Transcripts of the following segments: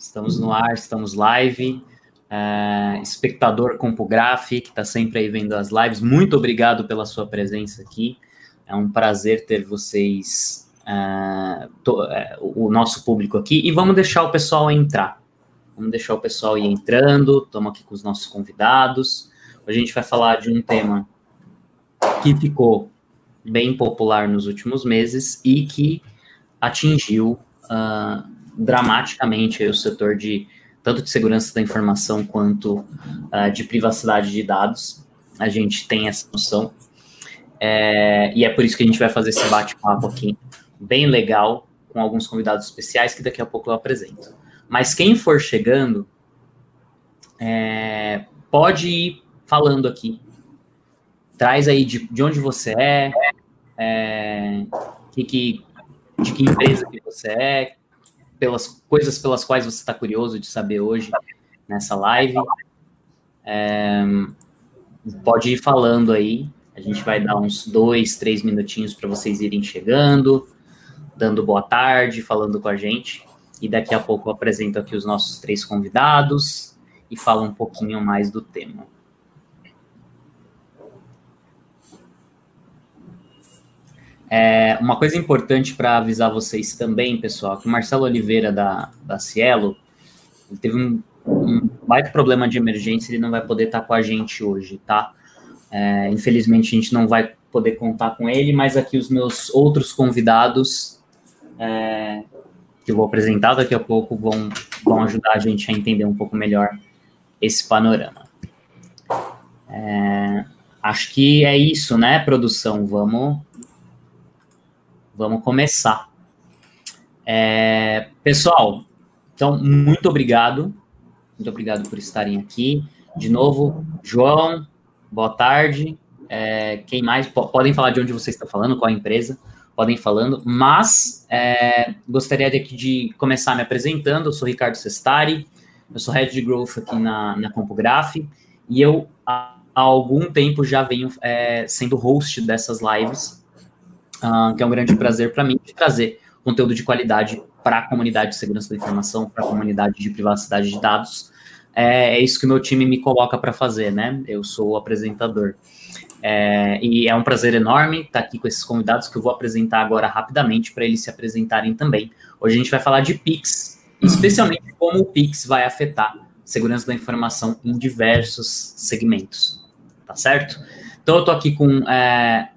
Estamos no ar, estamos live. Uh, espectador CompuGraph, que está sempre aí vendo as lives, muito obrigado pela sua presença aqui. É um prazer ter vocês, uh, to, uh, o nosso público aqui. E vamos deixar o pessoal entrar. Vamos deixar o pessoal ir entrando. Estamos aqui com os nossos convidados. A gente vai falar de um tema que ficou bem popular nos últimos meses e que atingiu uh, dramaticamente o setor de tanto de segurança da informação quanto uh, de privacidade de dados. A gente tem essa noção. É, e é por isso que a gente vai fazer esse bate-papo aqui, bem legal, com alguns convidados especiais que daqui a pouco eu apresento. Mas quem for chegando, é, pode ir falando aqui. Traz aí de, de onde você é, é que, que, de que empresa que você é, pelas coisas pelas quais você está curioso de saber hoje nessa live. É, pode ir falando aí. A gente vai dar uns dois, três minutinhos para vocês irem chegando, dando boa tarde, falando com a gente. E daqui a pouco eu apresento aqui os nossos três convidados e falo um pouquinho mais do tema. É, uma coisa importante para avisar vocês também, pessoal, que o Marcelo Oliveira da, da Cielo teve um, um baita problema de emergência, ele não vai poder estar tá com a gente hoje, tá? É, infelizmente a gente não vai poder contar com ele, mas aqui os meus outros convidados é, que vou apresentar daqui a pouco vão, vão ajudar a gente a entender um pouco melhor esse panorama. É, acho que é isso, né, produção? Vamos Vamos começar. É, pessoal, então, muito obrigado. Muito obrigado por estarem aqui. De novo, João, boa tarde. É, quem mais? Podem falar de onde você está falando, qual empresa, podem falando, mas é, gostaria de, de começar me apresentando. Eu sou Ricardo Sestari, eu sou Head de Growth aqui na, na e eu há algum tempo já venho é, sendo host dessas lives uh, que é um grande prazer para mim de trazer conteúdo de qualidade para a comunidade de segurança da informação, para a comunidade de privacidade de dados. É, é isso que o meu time me coloca para fazer, né? Eu sou o apresentador. É, e é um prazer enorme estar aqui com esses convidados que eu vou apresentar agora rapidamente para eles se apresentarem também. Hoje a gente vai falar de Pix, especialmente como o Pix vai afetar segurança da informação em diversos segmentos, tá certo? Então eu estou aqui com é,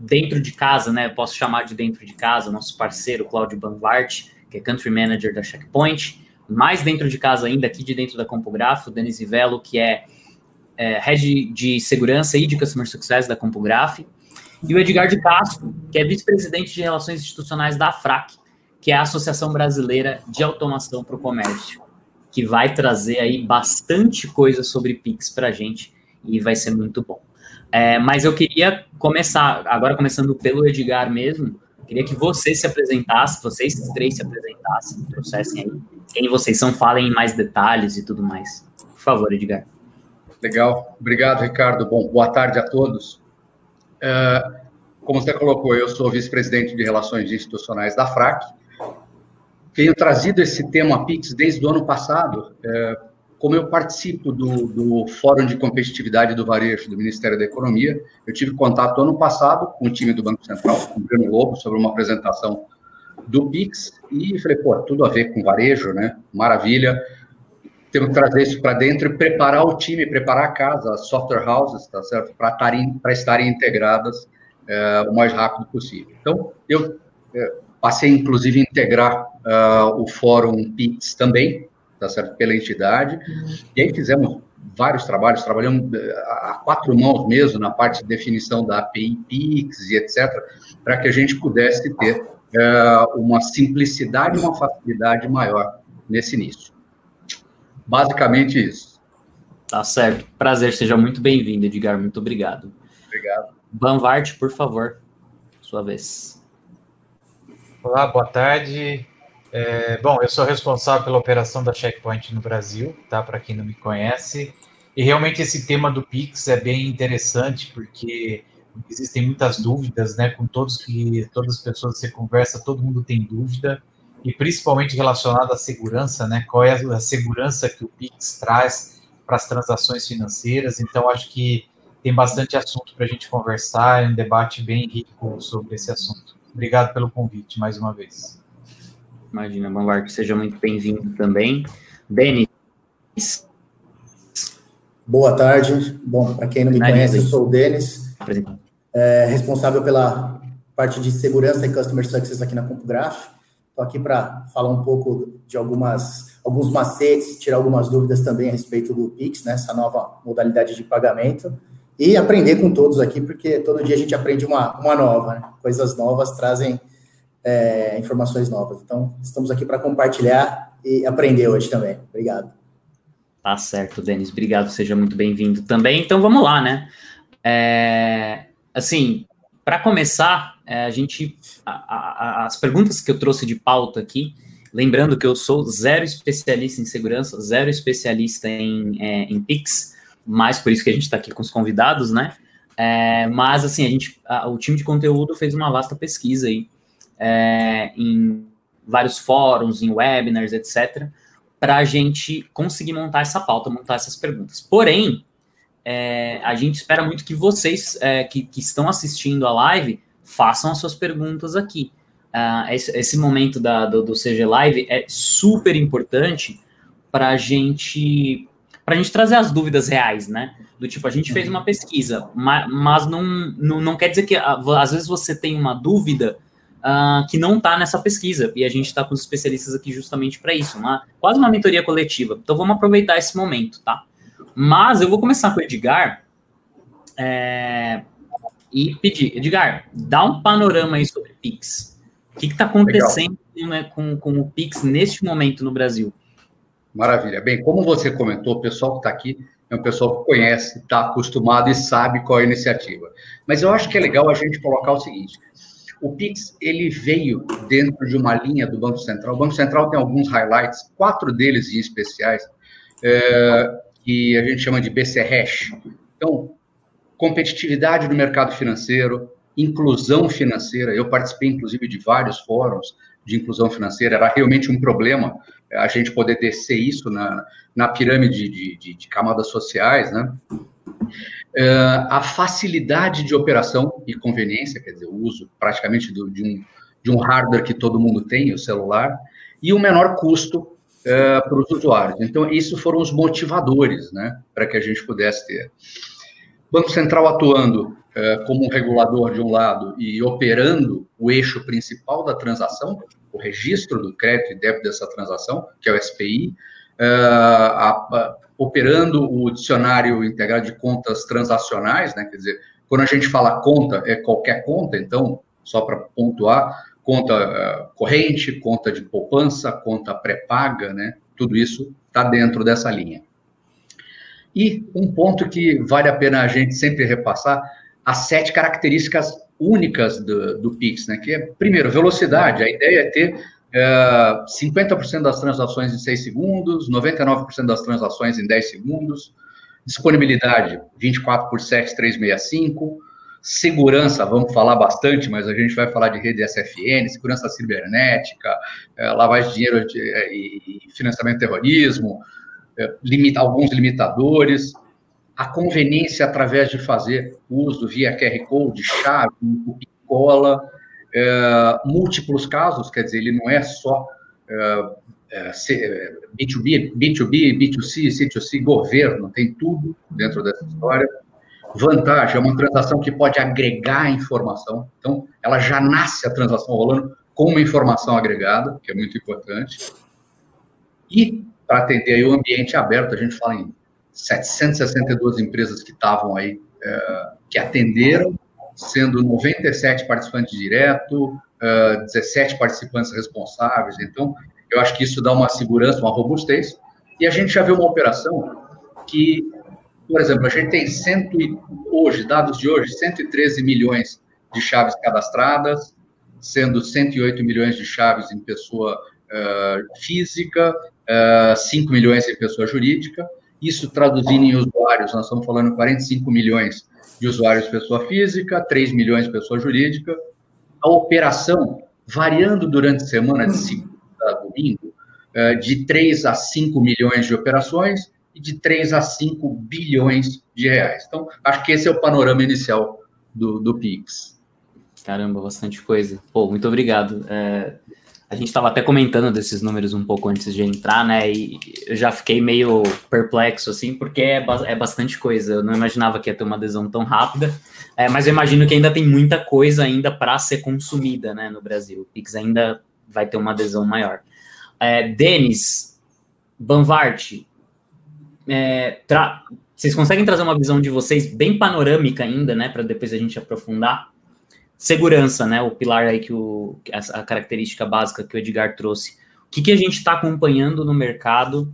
dentro de casa, né? Posso chamar de dentro de casa, nosso parceiro Claudio Banvart, que é Country Manager da Checkpoint. Mais dentro de casa ainda, aqui de dentro da Compograph, o Denis que é, é Head de Segurança e de Customer Success da Compograph. E o Edgar de Castro, que é Vice-Presidente de Relações Institucionais da AFRAC, que é a Associação Brasileira de Automação para o Comércio, que vai trazer aí bastante coisa sobre PIX para a gente e vai ser muito bom. É, mas eu queria começar, agora começando pelo Edgar mesmo, queria que você se apresentasse, vocês três se apresentassem, trouxessem aí quem vocês são, falem em mais detalhes e tudo mais. Por favor, Edgar. Legal, obrigado, Ricardo. Bom, boa tarde a todos. Uh, como você colocou, eu sou vice-presidente de Relações Institucionais da FRAC. Tenho trazido esse tema PIX desde o ano passado, uh, como eu participo do, do, Fórum de Competitividade do Varejo do Ministério da Economia, eu tive contato ano passado com o time do Banco Central, com o Bruno Lobo, sobre uma apresentação do PIX, e falei, pô, tudo a ver com varejo, né? Maravilha. Temos que trazer isso para dentro e preparar o time, preparar a casa, as software houses, tá certo? Para estarem, integradas é, o mais rápido possível. Então, eu é, passei, inclusive, a integrar uh, o Fórum PIX também, tá certo? Pela entidade. E aí fizemos vários trabalhos, trabalhamos eh, a quatro mãos mesmo na parte de definição da API PIX e etc., para que a gente pudesse ter uh, uma simplicidade e uma facilidade maior nesse início. Basicamente isso. Tá certo. Prazer, seja muito bem-vindo, Edgar. Muito obrigado. Obrigado. Banvart, por favor, sua vez. Olá, boa tarde. É, bom, eu sou responsável pela operação da Checkpoint no Brasil, tá? Para quem não me conhece. E realmente esse tema do Pix é bem interessante porque existem muitas dúvidas, né? Com todos que todas as pessoas que você conversa, todo mundo tem dúvida. e principalmente relacionado à segurança, né? Qual é a segurança que o Pix traz para as transações financeiras? Então, acho que tem bastante assunto para a gente conversar, é um debate bem rico sobre esse assunto. Obrigado pelo convite mais uma vez. Imagina, Bombardo, seja muito bem-vindo também. Denis. Boa tarde. Bom, para quem não me conhece, eu sou o Denis, é, responsável pela parte de segurança e Customer Success aqui na CompuGraph. Estou aqui para falar um pouco de algumas, alguns macetes, tirar algumas dúvidas também a respeito do Pix, né, essa nova modalidade de pagamento, e aprender com todos aqui, porque todo dia a gente aprende uma, uma nova, né? coisas novas trazem é, informações novas. Então, estamos aqui para compartilhar e aprender hoje também. Obrigado. Tá certo, Denis. Obrigado, seja muito bem-vindo também. Então, vamos lá, né? É, assim, para começar, é, a gente. A, a, as perguntas que eu trouxe de pauta aqui, lembrando que eu sou zero especialista em segurança, zero especialista em, é, em PIX, mas por isso que a gente está aqui com os convidados, né? É, mas, assim, a gente, a, o time de conteúdo fez uma vasta pesquisa aí é, em vários fóruns, em webinars, etc., para a gente conseguir montar essa pauta, montar essas perguntas. Porém, é, a gente espera muito que vocês é, que, que, estão assistindo a live façam as suas perguntas aqui. Uh, esse, esse, momento da, do, do CG Live é super importante para a gente para a gente trazer as dúvidas reais, né? Do tipo, a gente fez uma pesquisa, mas, mas não, não, não quer dizer que às vezes você tem uma dúvida uh, que não está nessa pesquisa, e a gente está com os especialistas aqui justamente para isso, uma, quase uma mentoria coletiva. Então vamos aproveitar esse momento, tá? Mas eu vou começar com o Edgar é, e pedir, Edgar, dá um panorama aí sobre Pix. O que está acontecendo né, com, com o Pix neste momento no Brasil? Maravilha. Bem, como você comentou, o pessoal que está aqui é um pessoal que conhece, está acostumado e sabe qual é a iniciativa. Mas eu acho que é legal a gente colocar o seguinte: o Pix ele veio dentro de uma linha do Banco Central. O Banco Central tem alguns highlights, quatro deles em especiais, é, que a gente chama de BC Hash. Então, competitividade no mercado financeiro, inclusão financeira. Eu participei, inclusive, de vários fóruns de inclusão financeira. Era realmente um problema a gente poder descer isso na, na pirâmide de, de, de camadas sociais, né? Uh, a facilidade de operação e conveniência, quer dizer, o uso praticamente do, de, um, de um hardware que todo mundo tem, o celular, e o menor custo uh, para os usuários. Então, isso foram os motivadores, né, para que a gente pudesse ter. Banco Central atuando uh, como um regulador de um lado e operando o eixo principal da transação, o registro do crédito e débito dessa transação, que é o SPI, a, a, operando o dicionário integrado de contas transacionais, né? Quer dizer, quando a gente fala conta, é qualquer conta, então, só para pontuar, conta uh, corrente, conta de poupança, conta pré-paga, né? Tudo isso está dentro dessa linha. E um ponto que vale a pena a gente sempre repassar, as sete características únicas do, do Pix, né? Que é, primeiro, velocidade. A ideia é ter 50% é, das transações em 6 segundos, 99% das transações em 10 segundos, disponibilidade 24 por 7, 365, segurança, vamos falar bastante, mas a gente vai falar de rede SFN, segurança cibernética, é, lavagem de dinheiro é, e financiamento do terrorismo, limita, alguns limitadores, a conveniência através de fazer uso via QR Code, chave, cola, é, múltiplos casos, quer dizer, ele não é só é, B2B, B2B, B2C, C2C, governo, tem tudo dentro dessa história. Vantagem, é uma transação que pode agregar informação, então ela já nasce a transação rolando com uma informação agregada, que é muito importante. E, para atender aí o ambiente aberto, a gente fala em 762 empresas que estavam aí, é, que atenderam sendo 97 participantes direto, uh, ah, 17 participantes responsáveis. Então, eu acho que isso dá uma segurança, uma robustez. E a gente já viu uma operação que, por exemplo, a gente tem cento e, hoje, dados de hoje, 113 milhões de chaves cadastradas, sendo 108 milhões de chaves em pessoa uh, física, uh, ah, 5 milhões em pessoa jurídica. Isso traduzindo em usuários, nós estamos falando 45 milhões de usuários pessoa física, 3 milhões pessoa jurídica. A operação variando durante a semana de segunda domingo, é, de 3 a 5 milhões de operações e de 3 a 5 bilhões de reais. Então, acho que esse é o panorama inicial do, do PIX. Caramba, bastante coisa. Pô, muito obrigado. É, a gente estava até comentando desses números um pouco antes de entrar, né? E eu já fiquei meio perplexo, assim, porque é, é bastante coisa. Eu não imaginava que ia ter uma adesão tão rápida, é, mas eu imagino que ainda tem muita coisa ainda para ser consumida, né, no Brasil. O Pix ainda vai ter uma adesão maior. É, Denis, Banvart, é, vocês conseguem trazer uma visão de vocês bem panorâmica ainda, né, para depois a gente aprofundar? Segurança, né? O pilar aí que o a característica básica que o Edgar trouxe. O que, que a gente está acompanhando no mercado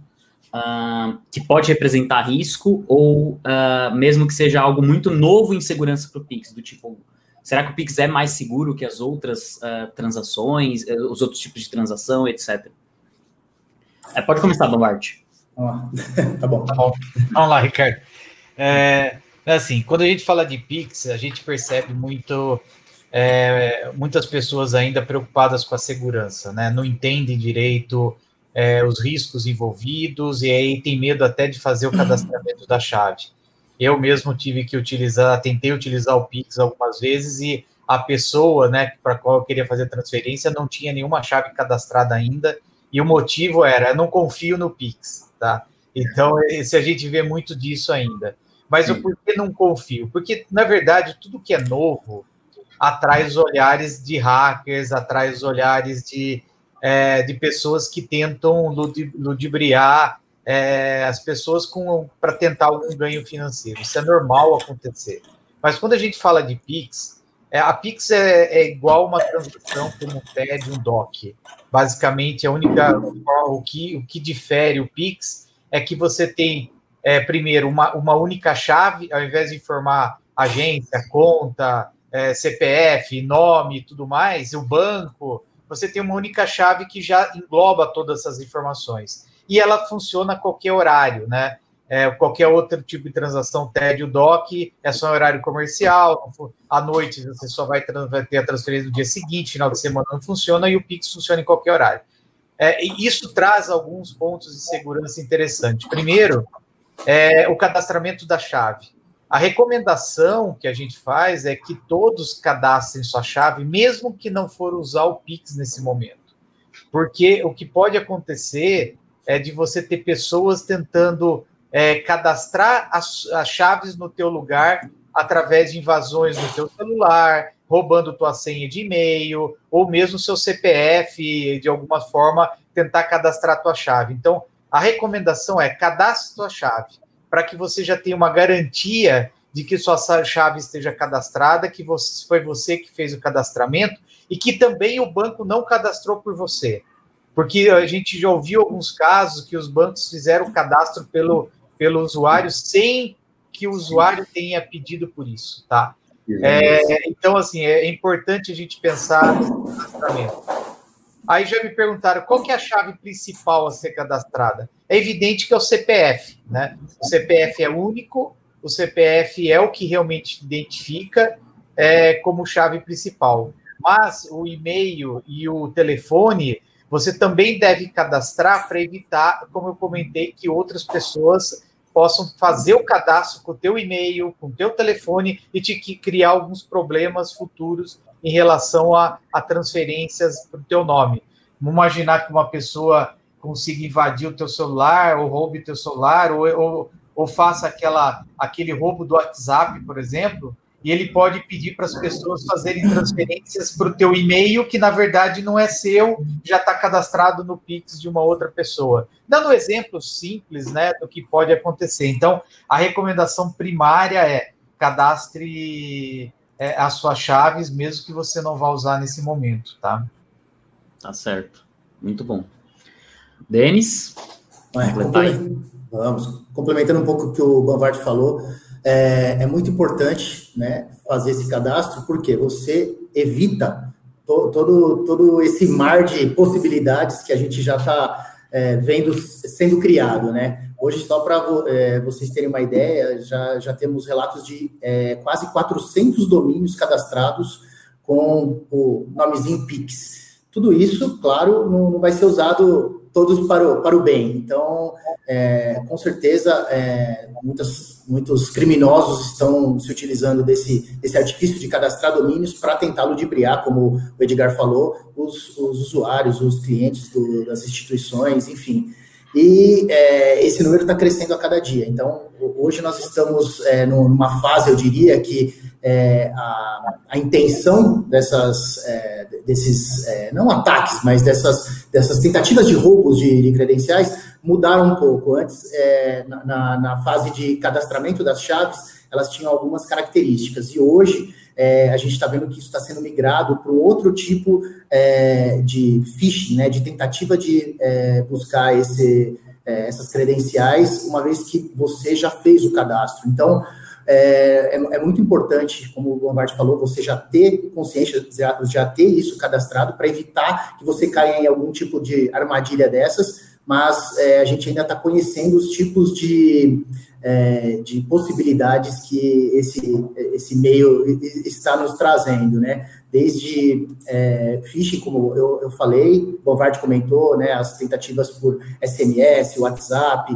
uh, que pode representar risco ou uh, mesmo que seja algo muito novo em segurança para o Pix, do tipo, será que o Pix é mais seguro que as outras uh, transações, eh, os outros tipos de transação, etc. É, pode começar, Bombard. tá bom. Tá bom. Vamos lá, Ricardo. É, assim, quando a gente fala de Pix, a gente percebe muito é, muitas pessoas ainda preocupadas com a segurança, né? Não entendem direito é, os riscos envolvidos e aí tem medo até de fazer o uhum. cadastramento da chave. Eu mesmo tive que utilizar, tentei utilizar o Pix algumas vezes e a pessoa, né, para qual eu queria fazer transferência não tinha nenhuma chave cadastrada ainda e o motivo era eu não confio no Pix, tá? Então, se a gente vê muito disso ainda. Mas eu por que não confio? Porque, na verdade, tudo que é novo, atrai os olhares de hackers, atrai os olhares de, é, de pessoas que tentam ludibriar é, as pessoas para tentar algum ganho financeiro. Isso é normal acontecer. Mas quando a gente fala de Pix, é, a Pix é, é, igual uma transação como um TED, um DOC. Basicamente, a única o que, o que difere o Pix é que você tem é, primeiro uma, uma única chave, ao invés de informar agência, conta, é, CPF, nome e tudo mais, o banco, você tem uma única chave que já engloba todas essas informações. E ela funciona a qualquer horário, né? É, qualquer outro tipo de transação TED o DOC é só horário comercial, à noite você só vai, vai, ter a transferência no dia seguinte, final de semana não funciona, e o Pix funciona em qualquer horário. É, isso traz alguns pontos de segurança interessantes. Primeiro, é, o cadastramento da chave. A recomendação que a gente faz é que todos cadastrem sua chave, mesmo que não for usar o Pix nesse momento. Porque o que pode acontecer é de você ter pessoas tentando é, cadastrar as, as, chaves no teu lugar através de invasões no teu celular, roubando tua senha de e-mail, ou mesmo seu CPF, de alguma forma, tentar cadastrar tua chave. Então, a recomendação é cadastre tua chave para que você já tenha uma garantia de que sua chave esteja cadastrada, que você, foi você que fez o cadastramento e que também o banco não cadastrou por você. Porque a gente já ouviu alguns casos que os bancos fizeram o cadastro pelo, pelo usuário sem que o usuário tenha pedido por isso, tá? É, então, assim, é importante a gente pensar no cadastramento. Aí já me perguntaram qual que é a chave principal a ser cadastrada. É evidente que é o CPF, né? O CPF é único, o CPF é o que realmente identifica é, como chave principal. Mas o e-mail e o telefone você também deve cadastrar para evitar, como eu comentei, que outras pessoas possam fazer o cadastro com o teu e-mail, com o teu telefone e te criar alguns problemas futuros em relação a, a transferências para o teu nome. Vamos imaginar que uma pessoa consiga invadir o teu celular, ou roube o teu celular, ou, ou, ou faça aquela, aquele roubo do WhatsApp, por exemplo, e ele pode pedir para as pessoas fazerem transferências para o teu e-mail, que na verdade não é seu, já está cadastrado no Pix de uma outra pessoa. Dando um exemplo simples né, do que pode acontecer. Então, a recomendação primária é cadastre é, as suas chaves, mesmo que você não vá usar nesse momento, tá? Tá certo. Muito bom. Denis? É, vamos. Complementando um pouco o que o Banvard falou, é, é, muito importante né, fazer esse cadastro, porque você evita to, todo, todo esse mar de possibilidades que a gente já está é, vendo sendo criado, né? Hoje, só para é, vocês terem uma ideia, já, já temos relatos de é, quase 400 domínios cadastrados com o nomezinho Pix. tudo isso, claro, não, não vai ser usado todos para o, para o bem. Então, é, com certeza, é, muitas, muitos criminosos estão se utilizando desse, desse artifício de cadastrar domínios para tentar ludibriar, como o Edgar falou, os, os usuários, os clientes do, das instituições, enfim. E é, esse número está crescendo a cada dia. Então, hoje nós estamos é, numa fase, eu diria, que é, a, a, intenção dessas, é, desses, é, não ataques, mas dessas, dessas tentativas de roubos de, de credenciais mudaram um pouco. Antes, é, na, na, fase de cadastramento das chaves, elas tinham algumas características, e hoje é, a gente está vendo que isso está sendo migrado para um outro tipo é, de phishing, né, de tentativa de buscar esse, essas credenciais, uma vez que você já fez o cadastro. Então, é, é, é, muito importante, como o Lombardi falou, você já ter consciência, já, já ter isso cadastrado para evitar que você caia em algum tipo de armadilha dessas, mas é, a gente ainda está conhecendo os tipos de, é, de possibilidades que esse, esse meio está nos trazendo, né? Desde é, phishing, como eu, eu falei, o Bovardi comentou, né? As tentativas por SMS, WhatsApp,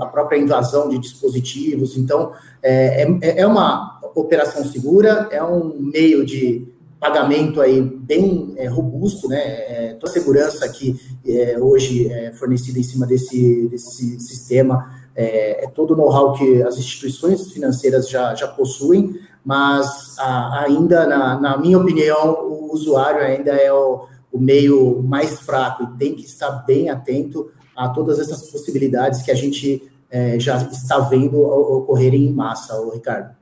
a própria invasão de dispositivos. Então, é, é, é uma operação segura, é um meio de pagamento aí bem é, robusto, né? É, toda a segurança que é, hoje é fornecida em cima desse, desse sistema é, é todo o know-how que as instituições financeiras já, já possuem, mas a, ainda, na, na, minha opinião, o usuário ainda é o, o meio mais fraco e tem que estar bem atento a todas essas possibilidades que a gente é, já está vendo ocorrerem em massa, o Ricardo.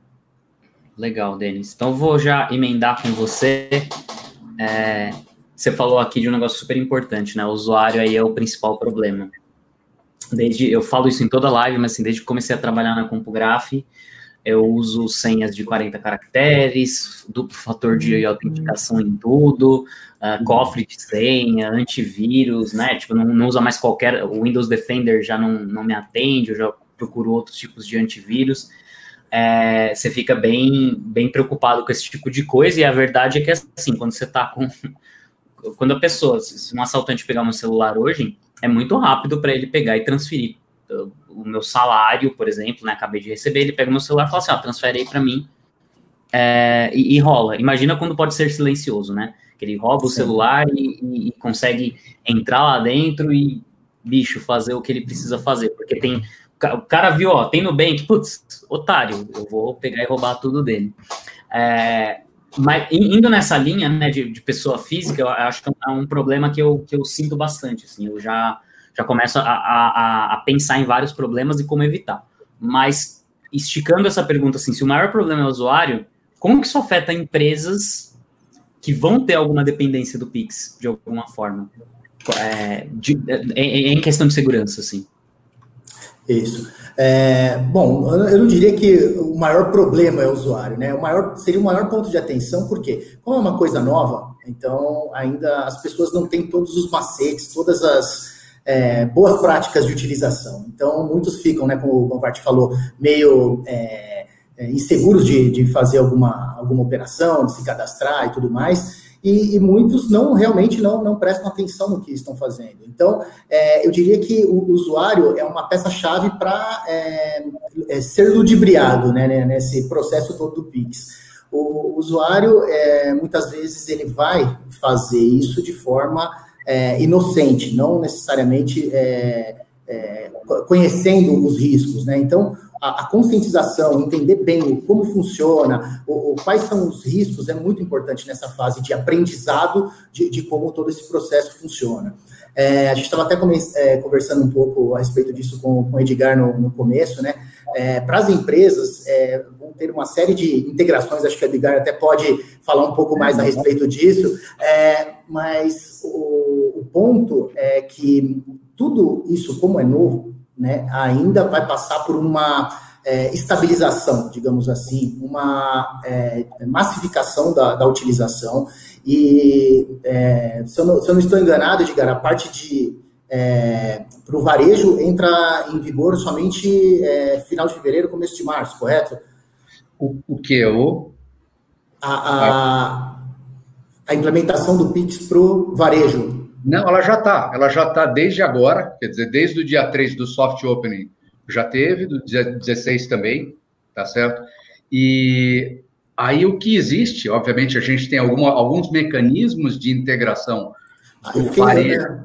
Legal, Denis. Então vou já emendar com você. É, você falou aqui de um negócio super importante, né? O usuário aí é o principal problema. Desde eu falo isso em toda live, mas assim, desde que comecei a trabalhar na CompuGraph, eu uso senhas de 40 caracteres, duplo fator de autenticação em tudo, uh, cofre de senha, antivírus, né? Tipo, não, não usa mais qualquer. O Windows Defender já não, não me atende, eu já procuro outros tipos de antivírus. É, você fica bem, bem preocupado com esse tipo de coisa, e a verdade é que, assim, quando você tá com. Quando a pessoa, se um assaltante pegar meu celular hoje, é muito rápido para ele pegar e transferir o meu salário, por exemplo, né, acabei de receber, ele pega o meu celular e fala assim, ó, transfere aí para mim é, e, e, rola. Imagina quando pode ser silencioso, né? Que ele rouba Sim. o celular e, e, e, consegue entrar lá dentro e, bicho, fazer o que ele precisa fazer, porque tem o cara viu, ó, tem Nubank, putz, otário, eu vou pegar e roubar tudo dele. É, mas indo nessa linha, né, de, de, pessoa física, eu acho que é um problema que eu, que eu sinto bastante, assim, eu já já começo a, a, a pensar em vários problemas e como evitar. Mas, esticando essa pergunta assim, se o maior problema é o usuário, como que isso afeta empresas que vão ter alguma dependência do Pix, de alguma forma? É, de, é, é, em questão de segurança, assim. Isso. É, bom, eu não diria que o maior problema é o usuário, né? O maior, seria o maior ponto de atenção, porque como é uma coisa nova, então ainda as pessoas não têm todos os macetes, todas as, é, boas práticas de utilização. Então, muitos ficam, né, como o Bonfart falou, meio é, é, inseguros de, de fazer alguma, alguma operação, de se cadastrar e tudo mais. E, e, muitos não realmente não, não prestam atenção no que estão fazendo. Então, é, eu diria que o usuário é uma peça-chave para é, é, ser ludibriado né, né, nesse processo todo do Pix. O, o usuário, é, muitas vezes, ele vai fazer isso de forma é, inocente, não necessariamente é, é, conhecendo os riscos, né? Então, a, a, conscientização, entender bem como funciona, o, o, quais são os riscos, é muito importante nessa fase de aprendizado de, de como todo esse processo funciona. É, a gente estava até é, conversando um pouco a respeito disso com, com o Edgar no, no começo, né? É, Para as empresas, é, vão ter uma série de integrações, acho que o Edgar até pode falar um pouco mais a respeito disso, é, mas o, o ponto é que tudo isso, como é novo, né, ainda vai passar por uma é, estabilização, digamos assim, uma é, massificação da, da, utilização. E é, se, eu não, se, eu não, estou enganado, Edgar, a parte de é, para o varejo entra em vigor somente é, final de fevereiro, começo de março, correto? O, o que? O? A, a, a implementação do Pix para o varejo? Não, ela já está. Ela já está desde agora, quer dizer, desde o dia 3 do soft opening já teve, do dia 16 também, tá certo? E aí o que existe, obviamente, a gente tem alguma, alguns mecanismos de integração ah, do varejo. Né?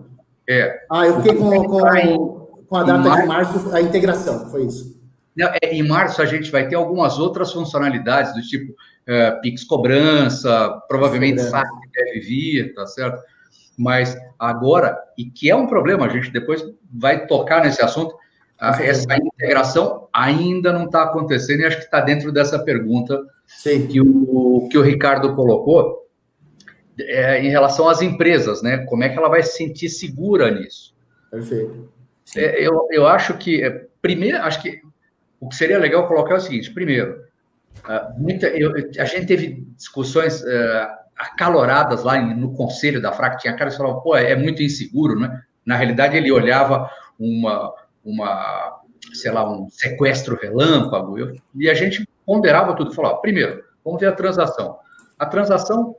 É, ah, eu fiquei com, com, com a data março, de março, a integração, foi isso. É, em março a gente vai ter algumas outras funcionalidades do tipo uh, Pix cobrança, provavelmente SAC deve vir, tá certo? Mas agora, e que é um problema, a gente depois vai tocar nesse assunto, essa integração ainda não está acontecendo e acho que está dentro dessa pergunta Sim. que o, que o Ricardo colocou é, em relação às empresas, né? Como é que ela vai se sentir segura nisso? Perfeito. É, eu, eu acho que, é, primeiro, acho que o que seria legal colocar é o seguinte: primeiro, uh, muita, eu, a gente teve discussões uh, acaloradas lá no conselho da FRAC, tinha cara que falava, pô, é muito inseguro, né? Na realidade, ele olhava uma, uma sei lá, um sequestro relâmpago, eu, e a gente ponderava tudo, falava, primeiro, vamos ver a transação. A transação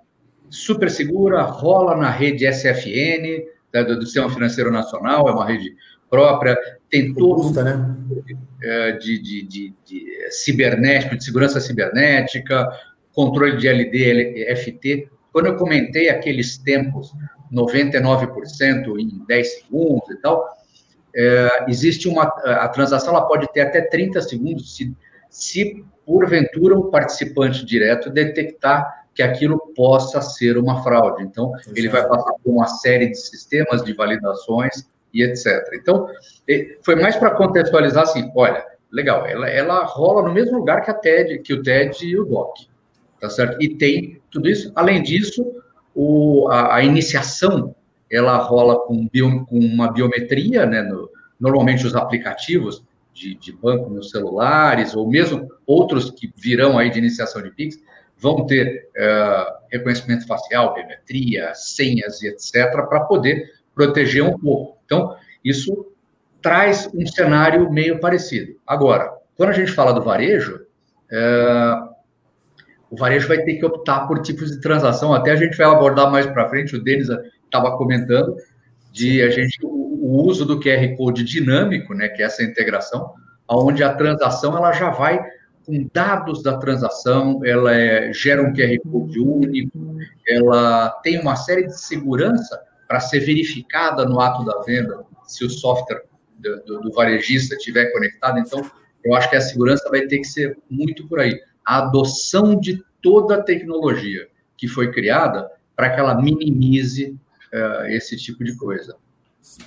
super segura, rola na rede SFN, né, do, do Sistema Financeiro Nacional, é uma rede própria, tem todo né? É, de, de, de, de cibernético, de segurança cibernética, controle de LD, FT. Quando eu comentei aqueles tempos, 99% em 10 segundos e tal, é, existe uma. A transação ela pode ter até 30 segundos se, se porventura o participante direto detectar que aquilo possa ser uma fraude. Então, ele vai passar por uma série de sistemas de validações e etc. Então, foi mais para contextualizar assim, olha, legal, ela, ela rola no mesmo lugar que a TED, que o TED e o DOC, tá certo? E tem tudo isso. Além disso, o, a, a iniciação, ela rola com, bio, com uma biometria, né? No, normalmente os aplicativos de, de banco nos celulares, ou mesmo outros que virão aí de iniciação de PIX, vão ter uh, reconhecimento facial, biometria, senhas e etc., para poder proteger um pouco. Então, isso traz um cenário meio parecido. Agora, quando a gente fala do varejo, é, o varejo vai ter que optar por tipos de transação, até a gente vai abordar mais para frente, o Denis estava comentando, de a gente o, o, uso do QR Code dinâmico, né, que é essa integração, onde a transação ela já vai com dados da transação, ela é, gera um QR Code único, ela tem uma série de segurança para ser verificada no ato da venda, se o software do, do, do varejista estiver conectado. Então, eu acho que a segurança vai ter que ser muito por aí. A adoção de toda a tecnologia que foi criada para que ela minimize uh, esse tipo de coisa.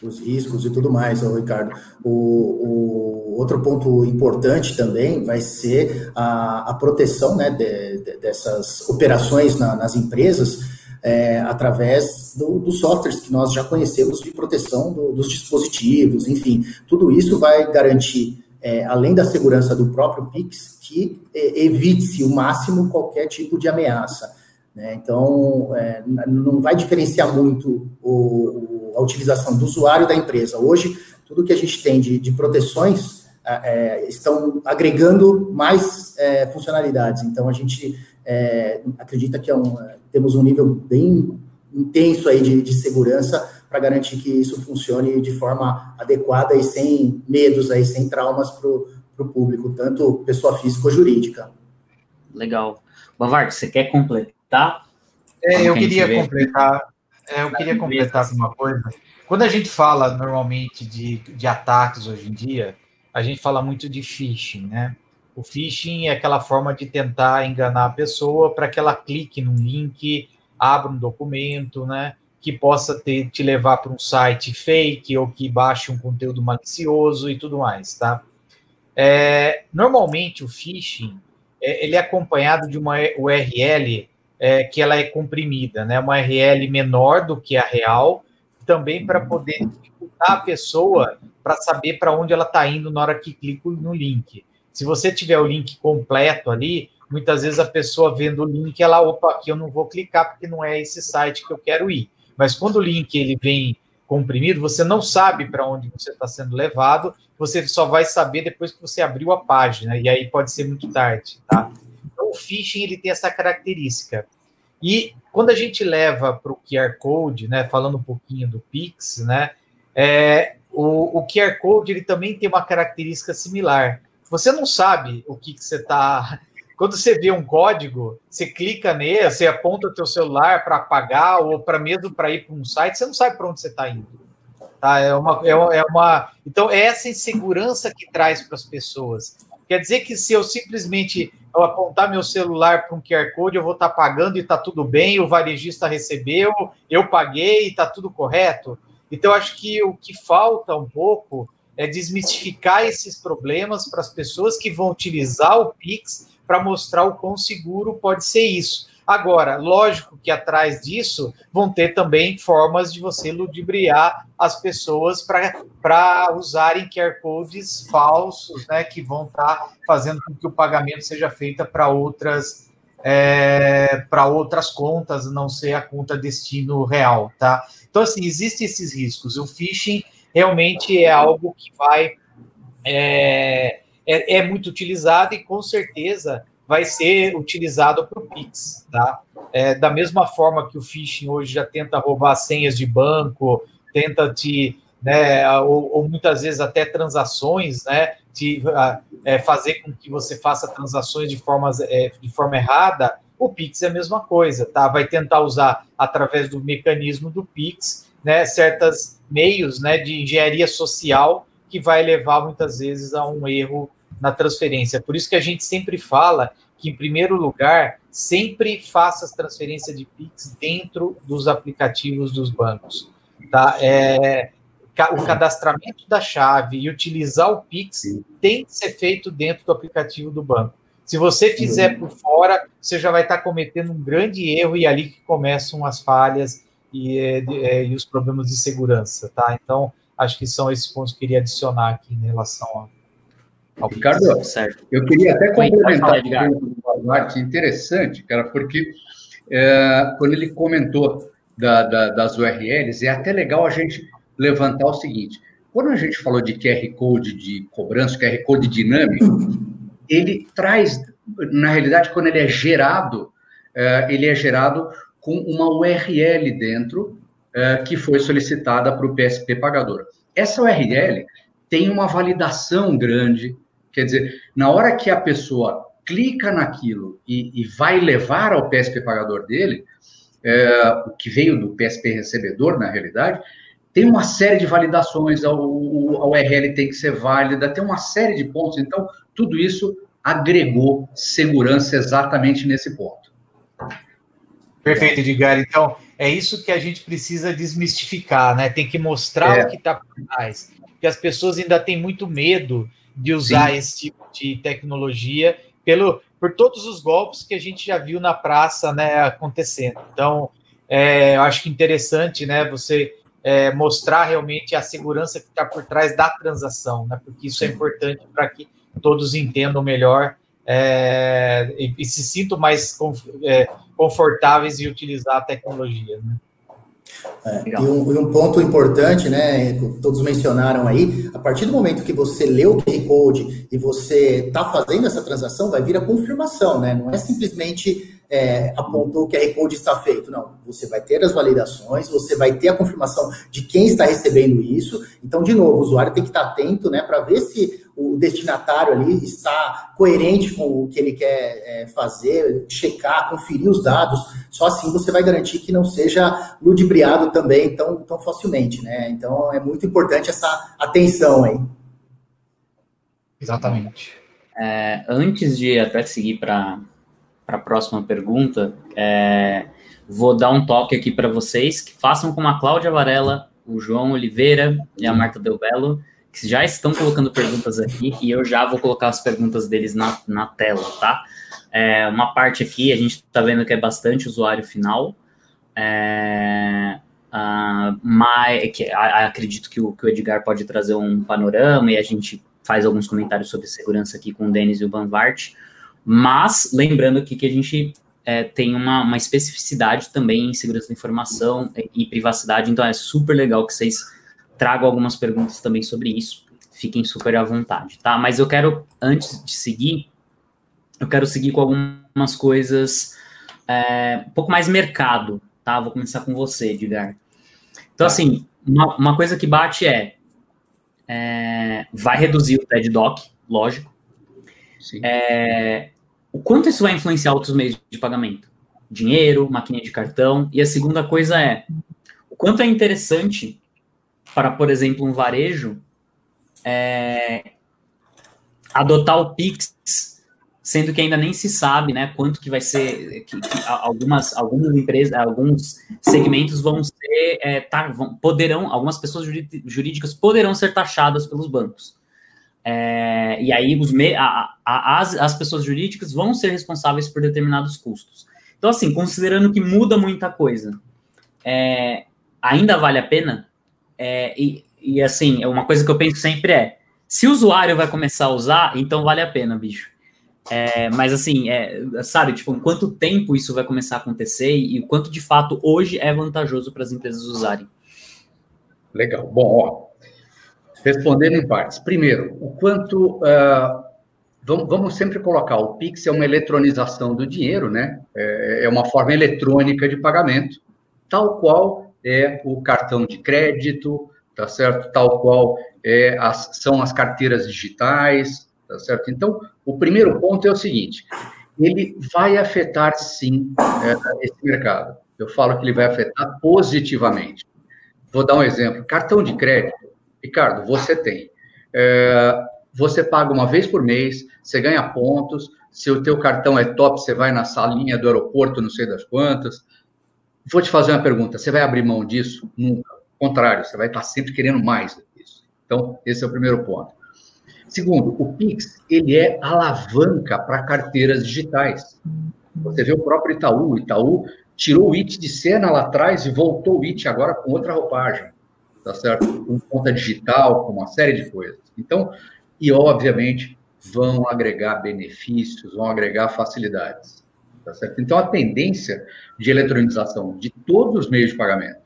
Os riscos e tudo mais, Ricardo. O, o, outro ponto importante também vai ser a, a proteção né, de, de, dessas operações na, nas empresas é, através dos do softwares que nós já conhecemos de proteção do, dos dispositivos, enfim, tudo isso vai garantir, é, além da segurança do próprio Pix, que é, evite-se o máximo qualquer tipo de ameaça. Né? Então, é, não vai diferenciar muito o, a utilização do usuário da empresa. Hoje, tudo que a gente tem de, de proteções é, estão agregando mais é, funcionalidades. Então, a gente é, acredita que é um, temos um nível bem intenso aí de, de segurança para garantir que isso funcione de forma adequada e sem medos aí, sem traumas para o público, tanto pessoa física ou jurídica. Legal. Bavar, você quer completar? É, eu queria completar. É, eu queria completar com uma coisa. Quando a gente fala normalmente de, de ataques hoje em dia, a gente fala muito de phishing, né? O phishing é aquela forma de tentar enganar a pessoa para que ela clique num link, abra um documento, né? Que possa ter, te levar para um site fake ou que baixe um conteúdo malicioso e tudo mais, tá? É, normalmente o phishing é, ele é acompanhado de uma URL é, que ela é comprimida, né? Uma URL menor do que a real, também para poder dificultar a pessoa para saber para onde ela está indo na hora que clica no link. Se você tiver o link completo ali, muitas vezes a pessoa vendo o link, ela, opa, aqui eu não vou clicar porque não é esse site que eu quero ir. Mas quando o link ele vem comprimido, você não sabe para onde você está sendo levado, você só vai saber depois que você abriu a página, e aí pode ser muito tarde, tá? Então, o phishing ele tem essa característica. E quando a gente leva para o QR Code, né, falando um pouquinho do Pix, né, é, o, o QR Code ele também tem uma característica similar. Você não sabe o que, que você está. Quando você vê um código, você clica nele, você aponta o teu celular para apagar ou para mesmo para ir para um site, você não sabe para onde você está indo. Tá? É, uma, é, uma, é uma. Então, é essa insegurança que traz para as pessoas. Quer dizer que se eu simplesmente eu apontar meu celular para um QR Code, eu vou estar tá pagando e está tudo bem, o varejista recebeu, eu paguei e está tudo correto. Então, acho que o que falta um pouco é desmistificar esses problemas para as pessoas que vão utilizar o Pix para mostrar o quão seguro pode ser isso. Agora, lógico que atrás disso vão ter também formas de você ludibriar as pessoas para usarem QR codes falsos, né, que vão estar tá fazendo com que o pagamento seja feito para outras é, para outras contas, não ser a conta destino real, tá? Então, assim, existem esses riscos. O phishing realmente é algo que vai é, é, é muito utilizado e com certeza vai ser utilizado para o Pix, tá? É, da mesma forma que o phishing hoje já tenta roubar senhas de banco, tenta te, né, ou, ou muitas vezes até transações, né, te é, fazer com que você faça transações de, formas, é, de forma errada, o Pix é a mesma coisa, tá? Vai tentar usar através do mecanismo do Pix, né, certos meios, né, de engenharia social que vai levar muitas vezes a um erro na transferência. Por isso que a gente sempre fala que, em primeiro lugar, sempre faça as transferências de Pix dentro dos aplicativos dos bancos. Tá? É, o cadastramento da chave e utilizar o Pix tem que ser feito dentro do aplicativo do banco. Se você fizer por fora, você já vai estar cometendo um grande erro e é ali que começam as falhas e, é, é, e os problemas de segurança, tá? Então, acho que são esses pontos que eu queria adicionar aqui em relação a, Ricardo, certo. eu queria até complementar uma parte interessante, cara, porque é, quando ele comentou da, da, das URLs, é até legal a gente levantar o seguinte: quando a gente falou de QR Code de cobrança, QR Code dinâmico, ele traz, na realidade, quando ele é gerado, é, ele é gerado com uma URL dentro é, que foi solicitada para o PSP pagador. Essa URL tem uma validação grande, Quer dizer, na hora que a pessoa clica naquilo e, e vai levar ao PSP pagador dele, é, o que veio do PSP recebedor, na realidade, tem uma série de validações, a URL tem que ser válida, tem uma série de pontos. Então, tudo isso agregou segurança exatamente nesse ponto. Perfeito, Edgar. Então, é isso que a gente precisa desmistificar, né? Tem que mostrar é. o que está por trás. Porque as pessoas ainda têm muito medo de usar Sim. esse tipo de tecnologia pelo, por todos os golpes que a gente já viu na praça né, acontecendo. Então, é, eu acho que interessante né, você é, mostrar realmente a segurança que está por trás da transação, né, porque isso é Sim. é importante para que todos entendam melhor é, e, e, se sintam mais é, confortáveis em utilizar a tecnologia. Né? É, e, um, e, um, ponto importante, né, todos mencionaram aí, a partir do momento que você lê o QR Code e você está fazendo essa transação, vai vir a confirmação, né? Não é simplesmente é, apontou que QR Code está feito. Não, você vai ter as validações, você vai ter a confirmação de quem está recebendo isso. Então, de novo, o usuário tem que estar atento, né, para ver se o destinatário ali está coerente com o que ele quer é, fazer, checar, conferir os dados. Só assim você vai garantir que não seja ludibriado também tão, tão facilmente, né? Então é muito importante essa atenção aí. Exatamente. É, antes de até seguir para a próxima pergunta, é, vou dar um toque aqui para vocês que façam como a Cláudia Varela, o João Oliveira e a Marta Del Belo que já estão colocando perguntas aqui e eu já vou colocar as perguntas deles na, na tela, tá? É, uma parte aqui, a gente está vendo que é bastante usuário final, é, uh, mas que, a, acredito que o, que o Edgar pode trazer um panorama e a gente faz alguns comentários sobre segurança aqui com o Denis e o Banvart, mas lembrando aqui que a gente é, tem uma, uma especificidade também em segurança da informação e privacidade, então é super legal que vocês trago algumas perguntas também sobre isso. Fiquem super à vontade, tá? Mas eu quero, antes de seguir, eu quero seguir com algumas coisas é, um pouco mais mercado, tá? Vou começar com você, Edgar. Então, assim, uma, uma coisa que bate é, é, vai reduzir o TED Doc, lógico. É, o quanto isso vai influenciar outros meios de pagamento? Dinheiro, maquininha de cartão. E a segunda coisa é, o quanto é interessante para, por exemplo, um varejo é, adotar o Pix sendo que ainda nem se sabe, né, quanto que vai ser, que, que algumas, algumas empresas, alguns segmentos vão ser, é, tá, vão, poderão, algumas pessoas jurídicas poderão ser taxadas pelos bancos. É, e aí os me, a, a, as, as pessoas jurídicas vão ser responsáveis por determinados custos. Então, assim, considerando que muda muita coisa, é, ainda vale a pena? É, e, e, assim, uma coisa que eu penso sempre é, se o usuário vai começar a usar, então vale a pena, bicho. É, mas assim, é, sabe, tipo, quanto tempo isso vai começar a acontecer e, o quanto de fato hoje é vantajoso para as empresas usarem? Legal. Bom, ó, respondendo em partes. Primeiro, o quanto. Uh, vamos, vamos, sempre colocar o Pix é uma eletronização do dinheiro, né? É, é uma forma eletrônica de pagamento, tal qual é o cartão de crédito, tá certo? Tal qual é as, são as carteiras digitais, tá certo? Então, o primeiro ponto é o seguinte: ele vai afetar sim é, esse mercado. Eu falo que ele vai afetar positivamente. Vou dar um exemplo: cartão de crédito. Ricardo, você tem. É, você paga uma vez por mês, você ganha pontos. Se o teu cartão é top, você vai na salinha do aeroporto, não sei das quantas. Vou te fazer uma pergunta: você vai abrir mão disso? Nunca. Ao contrário, você vai estar sempre querendo mais disso. Então, esse é o primeiro ponto. Segundo, o Pix, ele é alavanca para carteiras digitais. Você vê o próprio Itaú, o Itaú tirou o IT de cena lá atrás e voltou o IT agora com outra roupagem, tá certo? Com conta digital, com uma série de coisas. Então, e obviamente vão agregar benefícios, vão agregar facilidades, tá certo? Então, a tendência de eletronização de todos os meios de pagamento,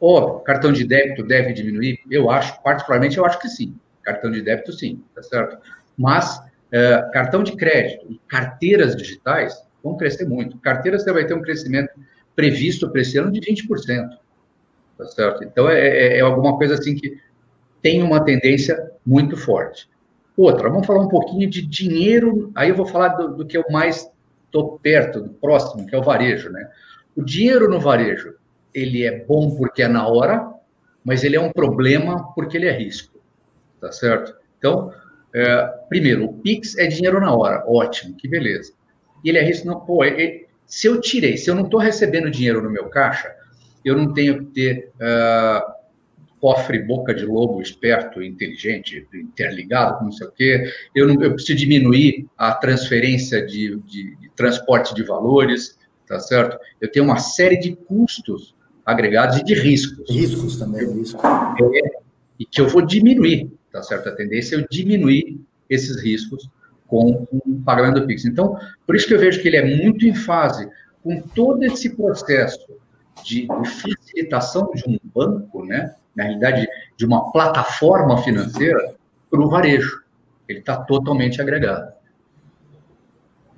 óbvio, cartão de débito deve diminuir? Eu acho, particularmente, eu acho que sim. Cartão de débito, sim, tá certo? Mas é, cartão de crédito e carteiras digitais vão crescer muito. Carteiras você vai ter um crescimento previsto para esse ano de 20%, tá certo? Então, é, é, é alguma coisa assim que tem uma tendência muito forte. Outra, vamos falar um pouquinho de dinheiro, aí eu vou falar do, do que eu mais estou perto, do próximo, que é o varejo, né? O dinheiro no varejo, ele é bom porque é na hora, mas ele é um problema porque ele é risco tá certo? Então, é, primeiro, o Pix é dinheiro na hora, ótimo, que beleza. E ele é risco, não, pô, ele, se eu tirei, se eu não estou recebendo dinheiro no meu caixa, eu não tenho que ter uh, cofre boca de lobo esperto, inteligente, interligado, não sei o quê, eu, não, eu preciso diminuir a transferência de, de, de transporte de valores, tá certo? Eu tenho uma série de custos agregados e de riscos. Riscos também, risco. É, e que eu vou diminuir tá certo? A tendência é eu diminuir esses riscos com o pagamento do Pix. Então, por isso que eu vejo que ele é muito em fase com todo esse processo de facilitação de um banco, né? Na realidade, de uma plataforma financeira para o varejo. Ele está totalmente agregado.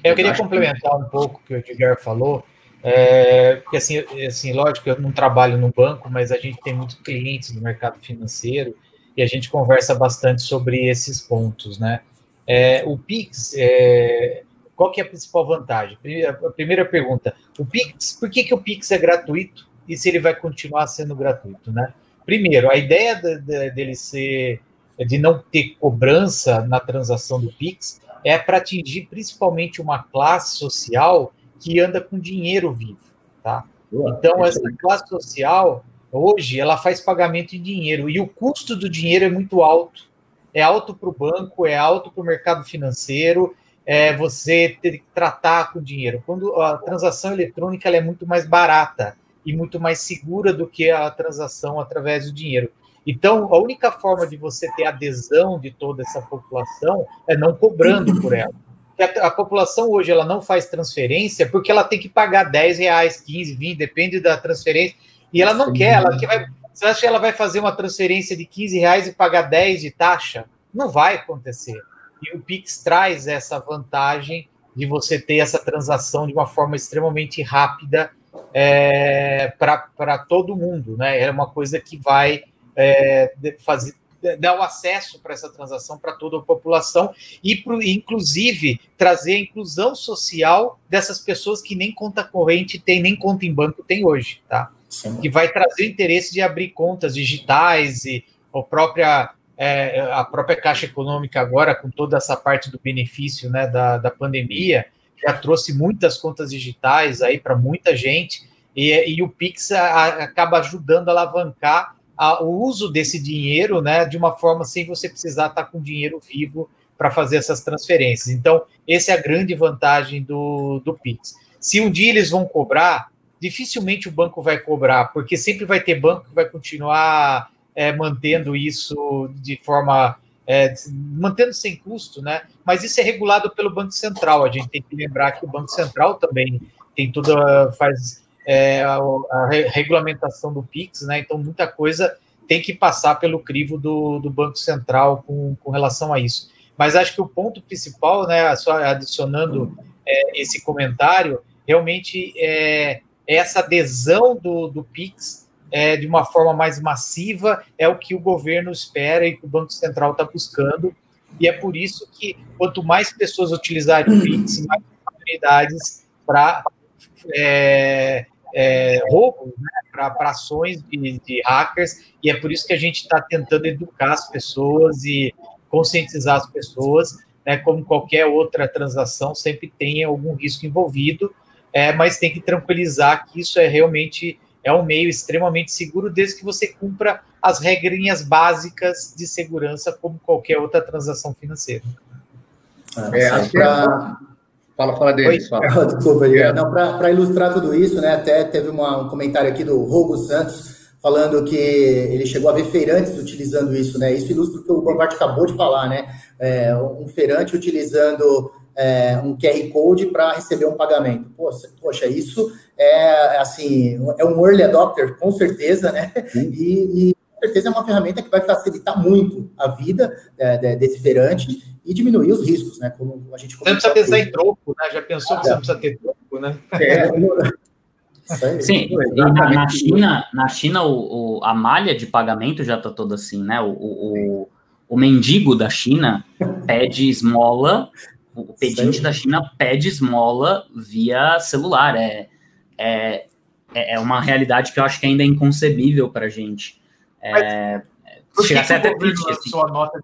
Eu queria complementar um pouco o que o Edgar falou, é, porque assim, assim, lógico, eu não trabalho no banco, mas a gente tem muitos clientes no mercado financeiro e a gente conversa bastante sobre esses pontos, né? É, o Pix, é, qual que é a principal vantagem? A primeira pergunta, o Pix, por que, que o Pix é gratuito e se ele vai continuar sendo gratuito, né? Primeiro, a ideia de, de, dele ser, de não ter cobrança na transação do Pix é para atingir principalmente uma classe social que anda com dinheiro vivo, tá? Então, essa classe social, Hoje ela faz pagamento em dinheiro e o custo do dinheiro é muito alto. É alto para o banco, é alto para o mercado financeiro, é você ter que tratar com dinheiro. Quando a transação eletrônica é muito mais barata e muito mais segura do que a transação através do dinheiro. Então, a única forma de você ter adesão de toda essa população é não cobrando por ela. A, a, população hoje ela não faz transferência porque ela tem que pagar 10 reais, 15, 20, depende da transferência. E ela não Sim. quer, ela que vai. Você acha que ela vai fazer uma transferência de 15 reais e pagar 10 de taxa? Não vai acontecer. E o Pix traz essa vantagem de você ter essa transação de uma forma extremamente rápida é, para todo mundo, né? É uma coisa que vai é, fazer dar o acesso para essa transação para toda a população e, pro, inclusive, trazer a inclusão social dessas pessoas que nem conta corrente tem, nem conta em banco tem hoje, tá? Sim. Que vai trazer o interesse de abrir contas digitais e a própria, é, a própria Caixa Econômica agora, com toda essa parte do benefício né, da, da pandemia, já trouxe muitas contas digitais aí para muita gente e, e o Pix a, acaba ajudando a alavancar a, o uso desse dinheiro, né, de uma forma sem você precisar estar com dinheiro vivo para fazer essas transferências. Então, essa é a grande vantagem do, do Pix. Se um dia eles vão cobrar, dificilmente o banco vai cobrar, porque sempre vai ter banco que vai continuar é, mantendo isso de forma. É, mantendo sem custo, né? Mas isso é regulado pelo Banco Central. A gente tem que lembrar que o Banco Central também tem toda. faz é, a, a, regulamentação do PIX, né? Então, muita coisa tem que passar pelo crivo do, do Banco Central com, com relação a isso. Mas acho que o ponto principal, né, só adicionando é, esse comentário, realmente é, é essa adesão do, do PIX é, de uma forma mais massiva, é o que o governo espera e que o Banco Central está buscando. E é por isso que quanto mais pessoas utilizarem o PIX, mais oportunidades para é, é, roubos né, para ações de, de, hackers, e é por isso que a gente está tentando educar as pessoas e conscientizar as pessoas, né, como qualquer outra transação, sempre tem algum risco envolvido, é, mas tem que tranquilizar que isso é realmente é um meio extremamente seguro, desde que você cumpra as regrinhas básicas de segurança, como qualquer outra transação financeira. É, é pra... Fala, fala deles. Fala. Desculpa, é. não, para ilustrar tudo isso, né? Até teve uma, um comentário aqui do Rogo Santos falando que ele chegou a ver feirantes utilizando isso, né? Isso ilustra o que o Bombard acabou de falar, né? É, um feirante utilizando é, um QR Code para receber um pagamento. Poxa, poxa, isso é assim, é um early adopter, com certeza, né? E, e com certeza é uma ferramenta que vai facilitar muito a vida é, desse feirante e diminuir os riscos, né? Como a gente Você não precisa pensar em troco, né? Já pensou que você não precisa ter troco, né? É. Sim, na, na, China, na China o, o, a malha de pagamento já está toda assim, né? O, o, o, mendigo da China pede esmola, o pedinte da China pede esmola via celular. É, é, é uma realidade que eu acho que ainda é inconcebível para a gente. É, chega a ser até triste. Assim. Nota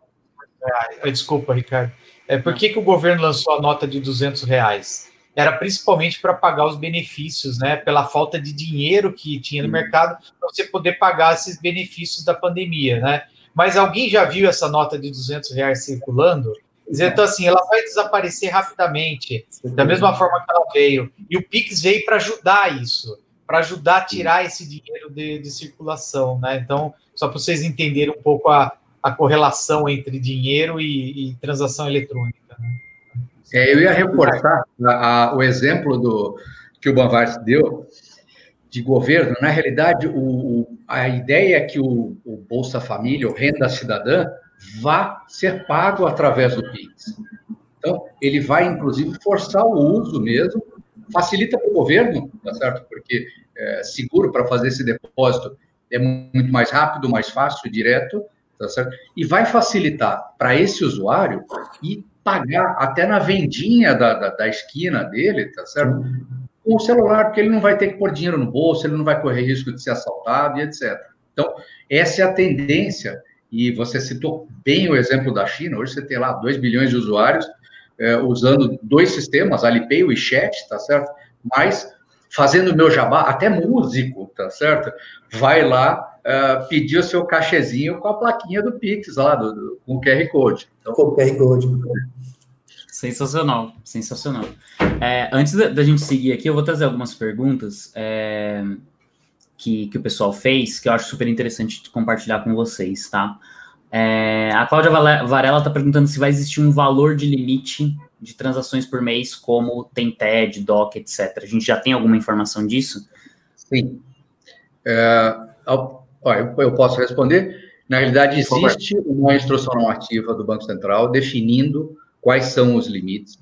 é, desculpa, Ricardo. É, por que, que o governo lançou a nota de 200 reais? Era principalmente para pagar os benefícios, né? Pela falta de dinheiro que tinha no mercado, para você poder pagar esses benefícios da pandemia, né? Mas alguém já viu essa nota de 200 reais circulando? Então, assim, ela vai desaparecer rapidamente, da mesma forma que ela veio. E o Pix veio para ajudar isso, para ajudar a tirar esse dinheiro de, de circulação, né? Então, só para vocês entenderem um pouco a, a correlação entre dinheiro e, e transação eletrônica. Né? É, eu ia reforçar a, a, o exemplo do que o Banvart deu de governo. Na realidade, o, o, a ideia é que o, o Bolsa Família, o Renda Cidadã, vá ser pago através do PIX. Então, ele vai, inclusive, forçar o uso mesmo, facilita para o governo, tá certo? Porque é, seguro para fazer esse depósito é muito mais rápido, mais fácil, direto, tá certo? E vai facilitar para esse usuário e pagar até na vendinha da, da, da, esquina dele, tá certo? Com o celular, porque ele não vai ter que pôr dinheiro no bolso, ele não vai correr risco de ser assaltado e etc. Então, essa é a tendência, e você citou bem o exemplo da China, hoje você tem lá 2 bilhões de usuários é, usando dois sistemas, Alipay e WeChat, tá certo? Mas fazendo o meu jabá, até músico, tá certo? Vai lá uh, pedir o seu cachezinho com a plaquinha do Pix lá, do, do com o QR Code. Então, com o QR Code. Sensacional, sensacional. É, antes da, da, gente seguir aqui, eu vou trazer algumas perguntas é, que, que o pessoal fez, que eu acho super interessante compartilhar com vocês, tá? É, a Cláudia Varela está perguntando se vai existir um valor de limite de transações por mês, como tem TED, DOC, etc. A gente já tem alguma informação disso? Sim. É, eu posso responder. Na realidade, existe uma instrução normativa do Banco Central definindo quais são os limites.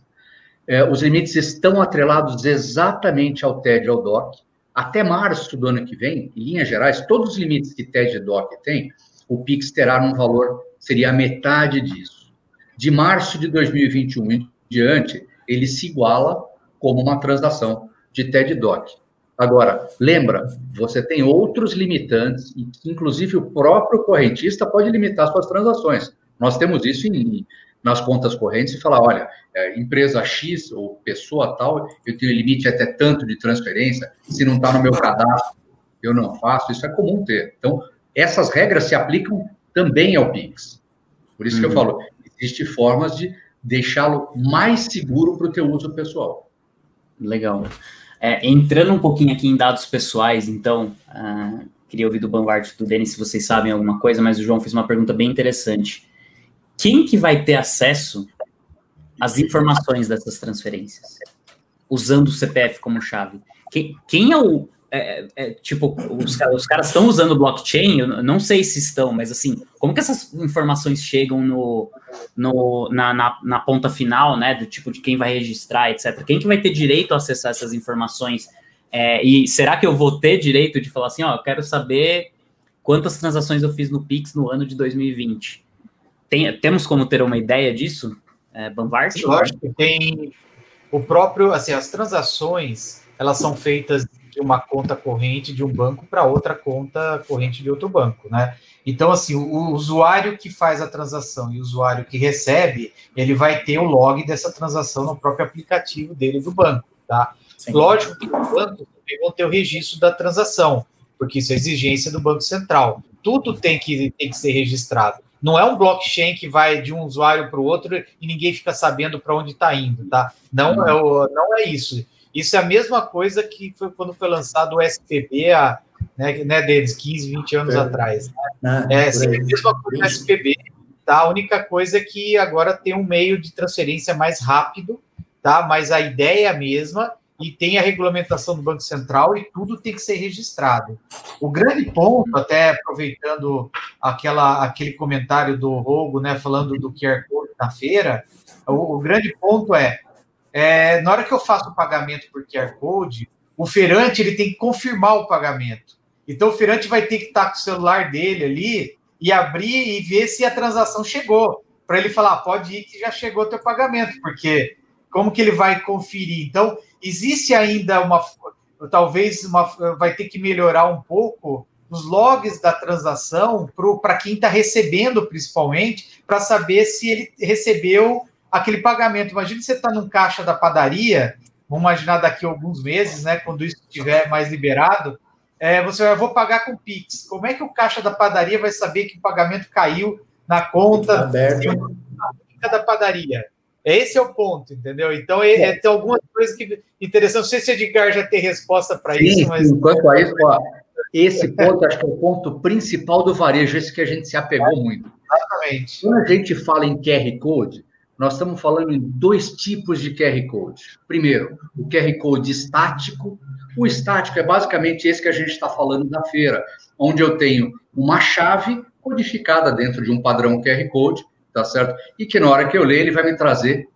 é, os limites estão atrelados exatamente ao TED e ao DOC. Até março do ano que vem, em linhas gerais, todos os limites que TED e DOC têm, o PIX terá um valor, seria a metade disso. De março de 2021 em diante, ele se iguala como uma transação de TED DOC. Agora, lembra, você tem outros limitantes, e inclusive o próprio correntista pode limitar suas transações. Nós temos isso em, nas contas correntes e falar, olha, é, empresa X ou pessoa tal, eu tenho limite até tanto de transferência, se não está no meu cadastro, eu não faço, isso é comum ter. Então, essas regras se aplicam também ao Pix. Por isso uhum. que eu uhum. falo, existem formas de deixá-lo mais seguro para o teu uso pessoal. Legal. É, entrando um pouquinho aqui em dados pessoais, então, uh, queria ouvir do Banvard do Denis se vocês sabem alguma coisa, mas o João fez uma pergunta bem interessante quem que vai ter acesso às informações dessas transferências, usando o CPF como chave? Quem, quem é o. É, é, tipo, os, os caras estão usando blockchain, eu não sei se estão, mas assim, como que essas informações chegam no, no, na, na, na, ponta final, né, do tipo de quem vai registrar, etc. Quem que vai ter direito a acessar essas informações? É, e será que eu vou ter direito de falar assim, ó, eu quero saber quantas transações eu fiz no Pix no ano de 2020? Tem, temos como ter uma ideia disso, é, Banvart? Acho que tem o próprio, assim, as transações, elas são feitas de uma conta corrente de um banco para outra conta corrente de outro banco, né? Então, assim, o usuário que faz a transação e o usuário que recebe, ele vai ter o log dessa transação no próprio aplicativo dele do banco, tá? Sim. Lógico que o banco também vão ter o registro da transação, porque isso é exigência do Banco Central. Tudo tem que, tem que ser registrado. Não é um blockchain que vai de um usuário para o outro e ninguém fica sabendo para onde está indo, tá? Não é, o, não é isso. Isso é a mesma coisa que foi quando foi lançado o SPB, a, né, né, deles, 15, 20 anos é. atrás. Né? Ah, é, é a mesma coisa do SPB, tá? A única coisa é que agora tem um meio de transferência mais rápido, tá? Mas a ideia é a mesma e tem a regulamentação do Banco Central e tudo tem que ser registrado. O grande ponto, até aproveitando aquela, aquele comentário do Rogo, né, falando do QR Code na feira, o, o grande ponto é, é, na hora que eu faço o pagamento por QR Code, o feirante ele tem que confirmar o pagamento. Então o feirante vai ter que estar com o celular dele ali e abrir e ver se a transação chegou, para ele falar, pode ir que já chegou o teu pagamento, porque como que ele vai conferir? Então, existe ainda uma, talvez uma, vai ter que melhorar um pouco os logs da transação para quem está recebendo, principalmente, para saber se ele recebeu aquele pagamento. Imagina você está num caixa da padaria, vamos imaginar daqui a alguns meses, né, quando isso estiver mais liberado, é, você vai, vou pagar com Pix. Como é que o caixa da padaria vai saber que o pagamento caiu na conta da padaria? Esse é o ponto, entendeu? Então, é, é, tem algumas coisas que interessantes. Não sei se o Edgar já tem resposta para isso, mas. Enquanto a isso, ó, esse ponto acho que é o ponto principal do varejo, esse que a gente se apegou muito. Exatamente. Quando a gente fala em QR Code, nós estamos falando em dois tipos de QR Code. Primeiro, o QR Code estático. O estático é basicamente esse que a gente está falando da feira, onde eu tenho uma chave codificada dentro de um padrão QR Code tá certo? E que na hora que eu ler, ele vai me trazer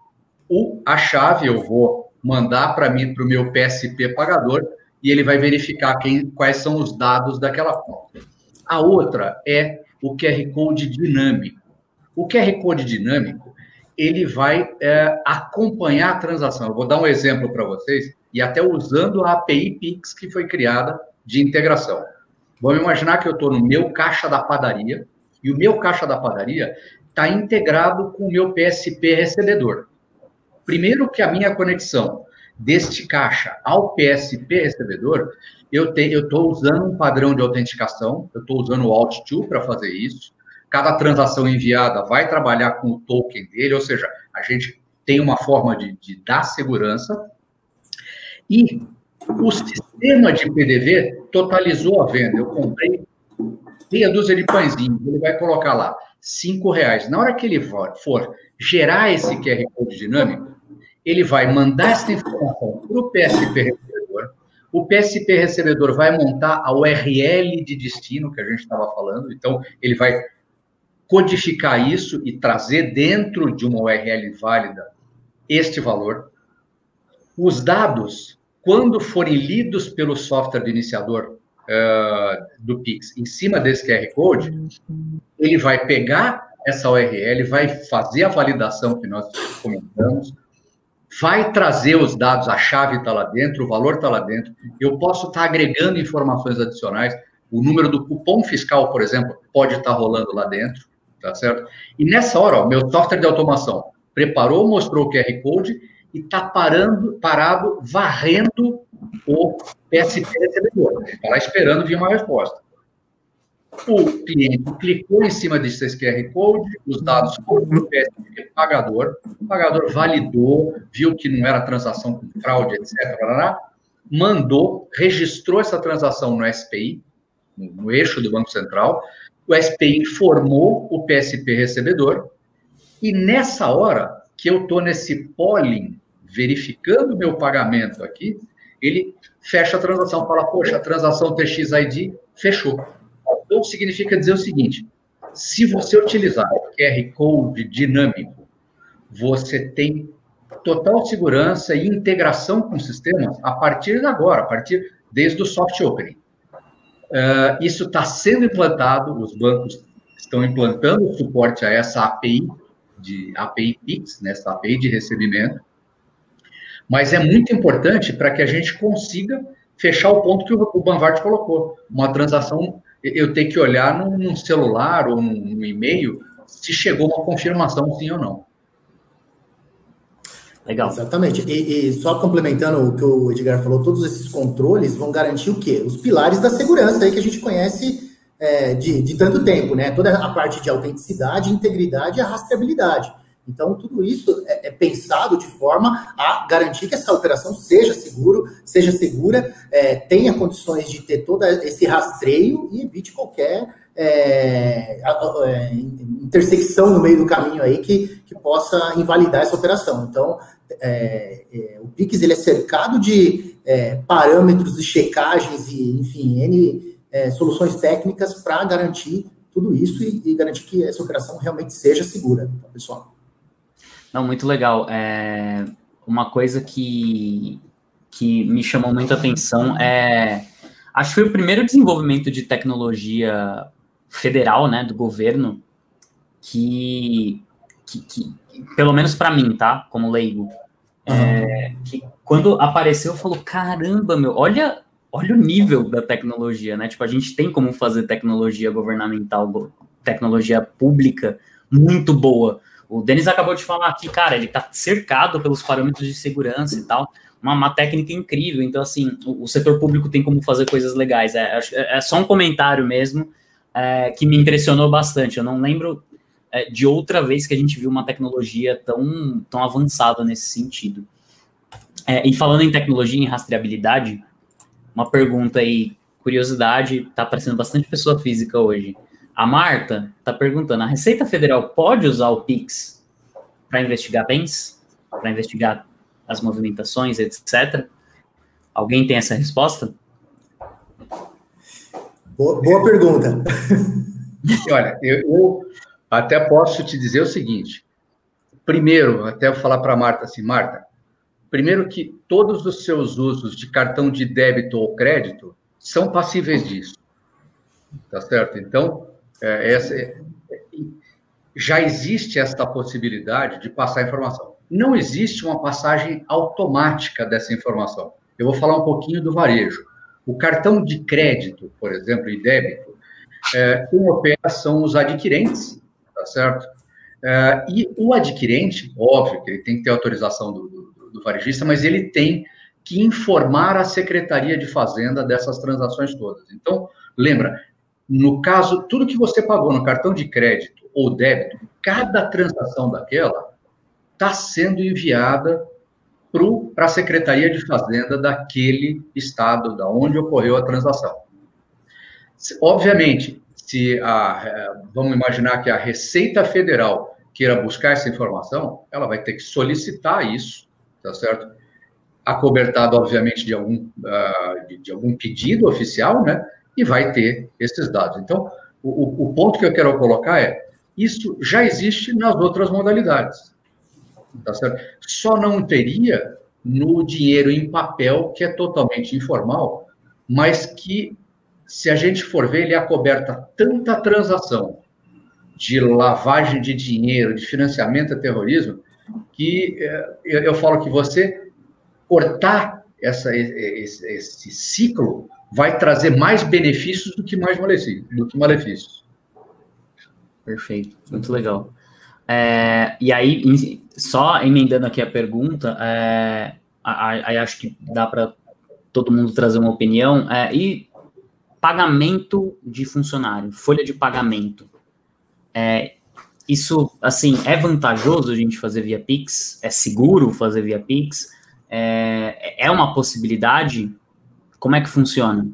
o, a chave, eu vou mandar para mim, para o meu PSP pagador, e ele vai verificar quem, quais são os dados daquela conta. A outra é o QR Code dinâmico. O QR Code dinâmico, ele vai é, acompanhar a transação. Eu vou dar um exemplo para vocês, e até usando a API Pix que foi criada de integração. Vamos imaginar que eu estou no meu caixa da padaria, e o meu caixa da padaria está integrado com o meu PSP recebedor. Primeiro que a minha conexão deste caixa ao PSP recebedor, eu estou usando um padrão de autenticação, eu estou usando o Alt2 para fazer isso. Cada transação enviada vai trabalhar com o token dele, ou seja, a gente tem uma forma de, de dar segurança. E o sistema de PDV totalizou a venda. Eu comprei meia dúzia de pãezinhos, ele vai colocar lá cinco reais. Na hora que ele for, gerar esse QR Code dinâmico, ele vai mandar essa informação para o PSP recebedor. O PSP recebedor vai montar a URL de destino que a gente estava falando. Então, ele vai codificar isso e trazer dentro de uma URL válida este valor. os dados, quando forem lidos pelo software de iniciador uh, do Pix. Em cima desse QR Code, ele vai pegar essa URL, vai fazer a validação que nós comentamos, vai trazer os dados, a chave está lá dentro, o valor está lá dentro, eu posso estar tá agregando informações adicionais, o número do cupom fiscal, por exemplo, pode estar tá rolando lá dentro, tá certo? E nessa hora, ó, meu software de automação preparou, mostrou o QR Code e está parando, parado, varrendo o PSP recebedor. Está lá esperando vir uma resposta. O cliente clicou em cima desse QR Code, os dados foram para o PSP pagador, o pagador validou, viu que não era transação com fraude, etc. mandou, registrou essa transação no SPI, no eixo do Banco Central, o SPI informou o PSP recebedor, e nessa hora que eu estou nesse polling, verificando meu pagamento aqui, ele fecha a transação, fala, poxa, a transação TXID fechou. Então, significa dizer o seguinte, se você utilizar o QR Code dinâmico, você tem total segurança e integração com o sistema a partir de agora, a partir desde o soft opening. Uh, isso está sendo implantado, os bancos estão implantando suporte a essa API de API PIX, nessa API de recebimento, mas é muito importante para que a gente consiga fechar o ponto que o Banvard colocou. Uma transação, eu tenho que olhar num, num celular ou num, num e-mail se chegou uma confirmação sim ou não. Legal. Exatamente. E, e, só complementando o que o Edgar falou, todos esses controles vão garantir o quê? Os pilares da segurança aí que a gente conhece é, de, de tanto tempo, né? Toda a parte de autenticidade, integridade e rastreabilidade. Então, tudo isso é, é, pensado de forma a garantir que essa operação seja seguro, seja segura, é, tenha condições de ter todo esse rastreio e evite qualquer é, é, intersecção no meio do caminho aí que, que possa invalidar essa operação. Então, é, é, o PIX ele é cercado de parâmetros de checagens e, enfim, N soluções técnicas para garantir tudo isso e, e, garantir que essa operação realmente seja segura, tá, pessoal. Não, muito legal. É, uma coisa que, que me chamou muita atenção é. Acho que foi o primeiro desenvolvimento de tecnologia federal, né, do governo, que, que, que pelo menos para mim, tá, como leigo, é, que quando apareceu, falou, caramba, meu, olha, olha o nível da tecnologia, né, tipo, a gente tem como fazer tecnologia governamental, tecnologia pública muito boa, o Denis acabou de falar aqui, cara, ele está cercado pelos parâmetros de segurança e tal, uma, uma técnica incrível. Então, assim, o, o, setor público tem como fazer coisas legais. É, é, é só um comentário mesmo é, que me impressionou bastante. Eu não lembro é, de outra vez que a gente viu uma tecnologia tão, tão avançada nesse sentido. É, e falando em tecnologia, em rastreabilidade, uma pergunta aí, curiosidade, tá aparecendo bastante pessoa física hoje. A Marta está perguntando: a Receita Federal pode usar o Pix para investigar bens, para investigar as movimentações, etc. Alguém tem essa resposta? Boa, boa pergunta. Olha, eu, eu, até posso te dizer o seguinte. Primeiro, até vou falar para a Marta assim, Marta, primeiro que todos os seus usos de cartão de débito ou crédito são passíveis disso. Tá certo? Então, é, essa, é, já existe esta possibilidade de passar informação. Não existe uma passagem automática dessa informação. Eu vou falar um pouquinho do varejo. O cartão de crédito, por exemplo, e débito, é, quem opera são os adquirentes, tá certo? É, e o adquirente, óbvio que ele tem que ter autorização do, do, do varejista, mas ele tem que informar a Secretaria de Fazenda dessas transações todas. Então, lembra, no caso, tudo que você pagou no cartão de crédito ou débito, cada transação daquela está sendo enviada para a Secretaria de Fazenda daquele estado, da onde ocorreu a transação. Obviamente, se a, é, vamos imaginar que a Receita Federal queira buscar essa informação, ela vai ter que solicitar isso, tá certo? Acobertado, obviamente, de algum, de, de algum pedido oficial, né? E vai ter esses dados. Então, o, o ponto que eu quero colocar é: isso já existe nas outras modalidades. Tá certo? Só não teria no dinheiro em papel, que é totalmente informal, mas que, se a gente for ver, ele acoberta tanta transação de lavagem de dinheiro, de financiamento a terrorismo, que é, eu, falo que você cortar essa, esse, esse, ciclo vai trazer mais benefícios do que mais malefícios. Do que malefícios. Perfeito, muito legal. É, e aí, só emendando aqui a pergunta, é, aí acho que dá para todo mundo trazer uma opinião. É, e pagamento de funcionário, folha de pagamento. É, isso, assim, é vantajoso a gente fazer via Pix? É seguro fazer via Pix? É, é uma possibilidade? Como é que funciona?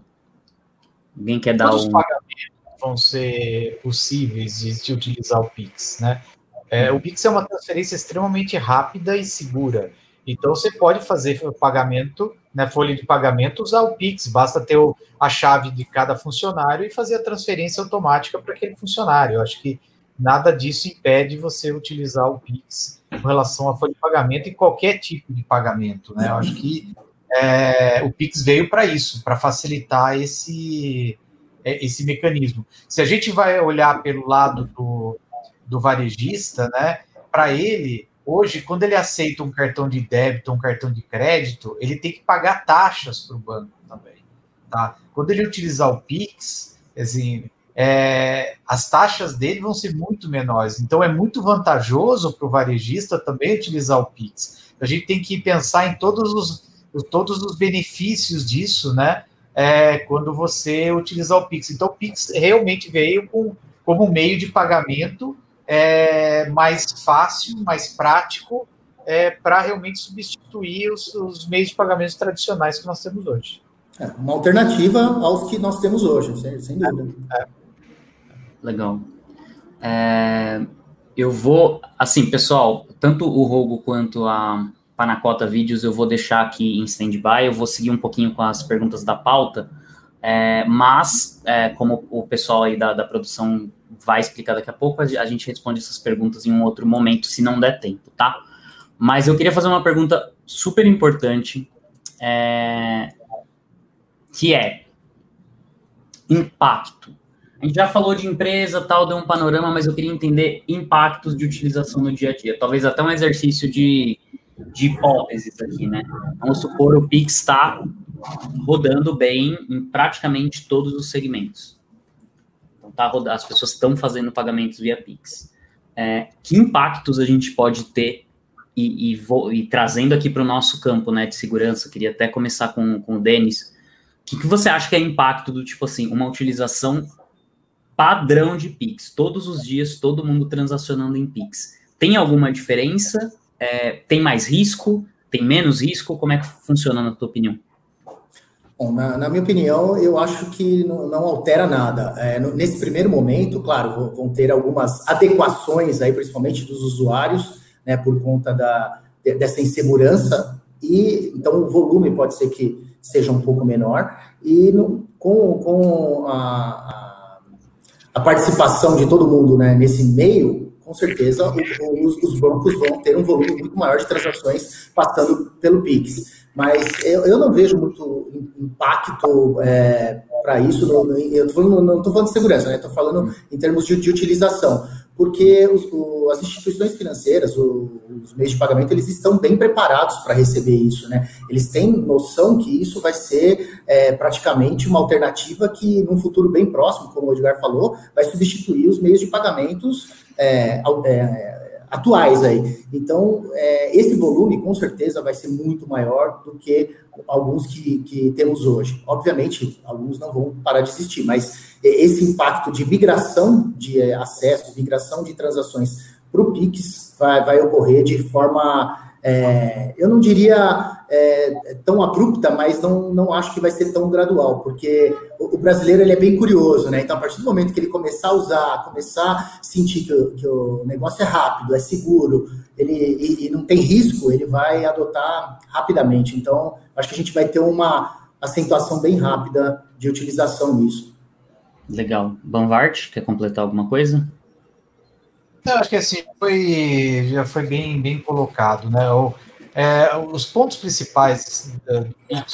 Alguém quer dar Todos um... os pagamentos vão ser possíveis de, de utilizar o Pix, né? É, o Pix é uma transferência extremamente rápida e segura. Então você pode fazer o pagamento, né, folha de pagamento, usar o Pix, basta ter o, a chave de cada funcionário e fazer a transferência automática para aquele funcionário. Eu acho que nada disso impede você utilizar o Pix com relação à folha de pagamento e qualquer tipo de pagamento. Né? Eu acho que é, o Pix veio para isso, para facilitar esse, é, esse mecanismo. Se a gente vai olhar pelo lado do, do varejista, né, para ele, hoje, quando ele aceita um cartão de débito, um cartão de crédito, ele tem que pagar taxas para o banco também. Tá? Quando ele utilizar o Pix, assim, é, as taxas dele vão ser muito menores. Então, é muito vantajoso para o varejista também utilizar o Pix. A gente tem que pensar em todos os, todos os benefícios disso, né? É, quando você utilizar o Pix. Então, o Pix realmente veio com, como meio de pagamento é, mais fácil, mais prático, é, para realmente substituir os, os, meios de pagamentos tradicionais que nós temos hoje. É, uma alternativa aos que nós temos hoje, sem, sem dúvida. É. Legal. É, eu vou, assim, pessoal, tanto o Rogo quanto a Panacota Vídeos eu vou deixar aqui em stand-by, eu vou seguir um pouquinho com as perguntas da pauta, é, mas, é, como o pessoal aí da, da produção vai explicar daqui a pouco, a gente responde essas perguntas em um outro momento, se não der tempo, tá? Mas eu queria fazer uma pergunta super importante, é, que é impacto. A gente já falou de empresa, tal, deu um panorama, mas eu queria entender impactos de utilização no dia a dia. Talvez até um exercício de, de hipóteses aqui, né? Vamos supor o Pix está rodando bem em praticamente todos os segmentos tá rodando, as pessoas estão fazendo pagamentos via Pix. É, que impactos a gente pode ter e, e, vou, e trazendo aqui para o nosso campo né, de segurança, queria até começar com, com o Denis. O que, que você acha que é impacto do tipo assim, uma utilização padrão de Pix, todos os dias, todo mundo transacionando em Pix? Tem alguma diferença? É, tem mais risco? Tem menos risco? Como é que funciona na tua opinião? Bom, na, na, minha opinião, eu acho que não, não altera nada. É, no, nesse primeiro momento, claro, vão ter algumas adequações aí, principalmente dos usuários, né, por conta da, dessa insegurança, e então o volume pode ser que seja um pouco menor, e no, com, com a, a, participação de todo mundo né, nesse meio, com certeza os, os bancos vão ter um volume muito maior de transações passando pelo Pix. Mas eu, eu não vejo muito impacto é, para isso. Eu não estou falando de segurança, estou né? falando em termos de, de utilização. Porque os, o, as instituições financeiras, o, os meios de pagamento, eles estão bem preparados para receber isso. Né? Eles têm noção que isso vai ser é, praticamente uma alternativa que, num futuro bem próximo, como o Edgar falou, vai substituir os meios de pagamentos é, é atuais aí. Então, é, esse volume, com certeza, vai ser muito maior do que alguns que, que temos hoje. Obviamente, alguns não vão parar de existir, mas esse impacto de migração de é, acessos, migração de transações para o PIX vai, vai ocorrer de forma é, eu não diria é, tão abrupta, mas não, não acho que vai ser tão gradual, porque o, o, brasileiro ele é bem curioso, né? Então, a partir do momento que ele começar a usar, começar a sentir que o, que o negócio é rápido, é seguro, ele e, e, não tem risco, ele vai adotar rapidamente. Então, acho que a gente vai ter uma acentuação bem rápida de utilização nisso. Legal. Banvart, quer completar alguma coisa? Eu acho que assim, foi, já foi bem, bem colocado, né? O, É, os pontos principais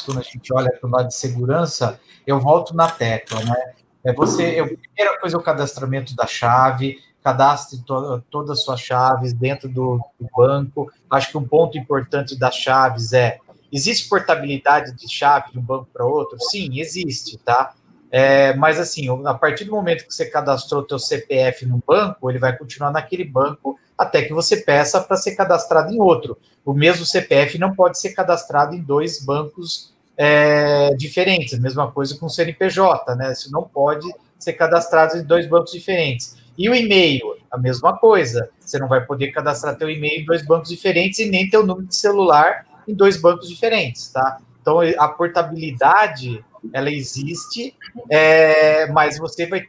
quando a gente olha para o lado de segurança, eu volto na tecla, né? É você, eu, primeira coisa é o cadastramento da chave, cadastre to, todas as suas chaves dentro do, do, banco. Acho que um ponto importante das chaves é: existe portabilidade de chave de um banco para outro? Sim, existe, tá? É, mas assim, a partir do momento que você cadastrou o seu CPF no banco, ele vai continuar naquele banco até que você peça para ser cadastrado em outro. O mesmo CPF não pode ser cadastrado em dois bancos é, diferentes. Mesma coisa com o CNPJ, né? Isso não pode ser cadastrado em dois bancos diferentes. E o e-mail, a mesma coisa. Você não vai poder cadastrar teu e-mail em dois bancos diferentes e nem teu número de celular em dois bancos diferentes, tá? Então, a portabilidade, ela existe, é, mas você vai...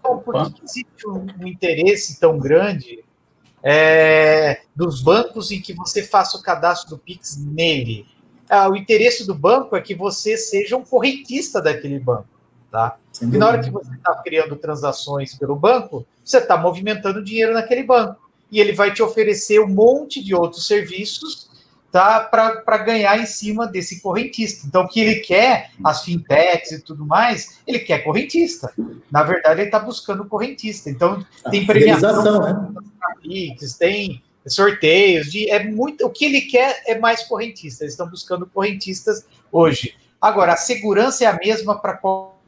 Então, por que existe um, interesse tão grande é, dos bancos em que você faça o cadastro do Pix nele? Ah, o interesse do banco é que você seja um correntista daquele banco. Tá? E na hora que você está criando transações pelo banco, você está movimentando dinheiro naquele banco. E ele vai te oferecer um monte de outros serviços tá, para ganhar em cima desse correntista. Então, o que ele quer, as fintechs e tudo mais, ele quer correntista. Na verdade, ele está buscando correntista. Então, tem premiação, né? tem sorteios, de, é muito. O que ele quer é mais correntista. Eles estão buscando correntistas hoje. Agora, a segurança é a mesma para qual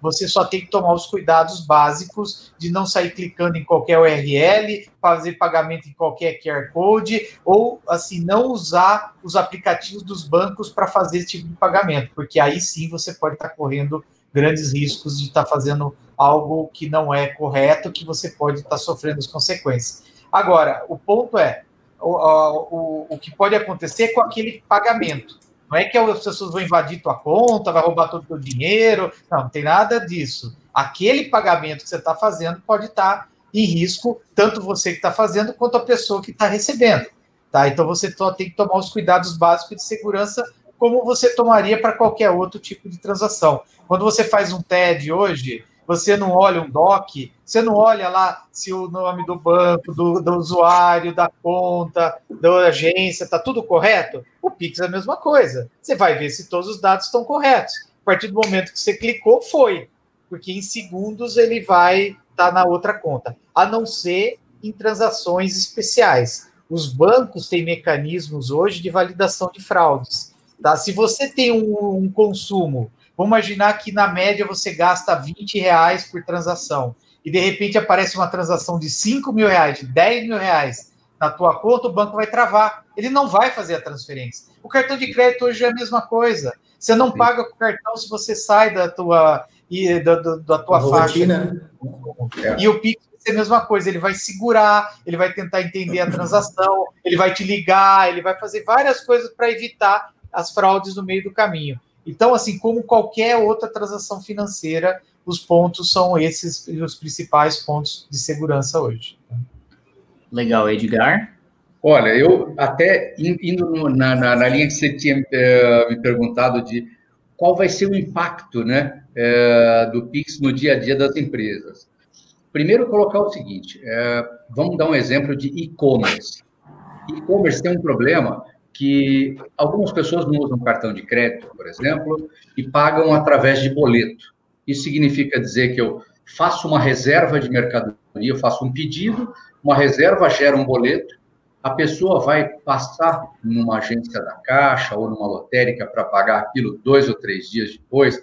você só tem que tomar os cuidados básicos de não sair clicando em qualquer URL, fazer pagamento em qualquer QR Code, ou assim, não usar os aplicativos dos bancos para fazer esse tipo de pagamento, porque aí sim você pode estar correndo grandes riscos de estar fazendo algo que não é correto, que você pode estar sofrendo as consequências. Agora, o ponto é, o, o, o que pode acontecer com aquele pagamento. Não é que as pessoas vão invadir tua conta, vai roubar todo o teu dinheiro. Não, não tem nada disso. Aquele pagamento que você está fazendo pode estar tá em risco, tanto você que está fazendo quanto a pessoa que está recebendo. Tá? Então você tem que tomar os cuidados básicos de segurança, como você tomaria para qualquer outro tipo de transação. Quando você faz um TED hoje, você não olha um DOC, você não olha lá se o nome do banco, do, do usuário, da conta, da agência, está tudo correto. O Pix é a mesma coisa. Você vai ver se todos os dados estão corretos. A partir do momento que você clicou, foi. Porque em segundos ele vai estar tá na outra conta. A não ser em transações especiais. Os bancos têm mecanismos hoje de validação de fraudes. Tá? Se você tem um, um consumo Vamos imaginar que na média você gasta 20 reais por transação e de repente aparece uma transação de 5 mil reais, de 10 mil reais na tua conta, o banco vai travar. Ele não vai fazer a transferência. O cartão de crédito hoje é a mesma coisa. Você não Sim. paga com o cartão se você sai da tua, e, da, da, tua faixa. Né? E o Pix vai ser a mesma coisa. Ele vai segurar, ele vai tentar entender a transação, ele vai te ligar, ele vai fazer várias coisas para evitar as fraudes no meio do caminho. Então, assim, como qualquer outra transação financeira, os pontos são esses os principais pontos de segurança hoje. Legal, Edgar. Olha, eu até indo na, na, na linha que você tinha uh, me perguntado de qual vai ser o impacto né, uh, do Pix no dia a dia das empresas. Primeiro, colocar o seguinte: uh, vamos dar um exemplo de e-commerce. E-commerce tem um problema que algumas pessoas não usam cartão de crédito, por exemplo, e pagam através de boleto. Isso significa dizer que eu faço uma reserva de mercadoria, eu faço um pedido, uma reserva gera um boleto, a pessoa vai passar numa agência da Caixa ou numa lotérica para pagar aquilo dois ou três dias depois,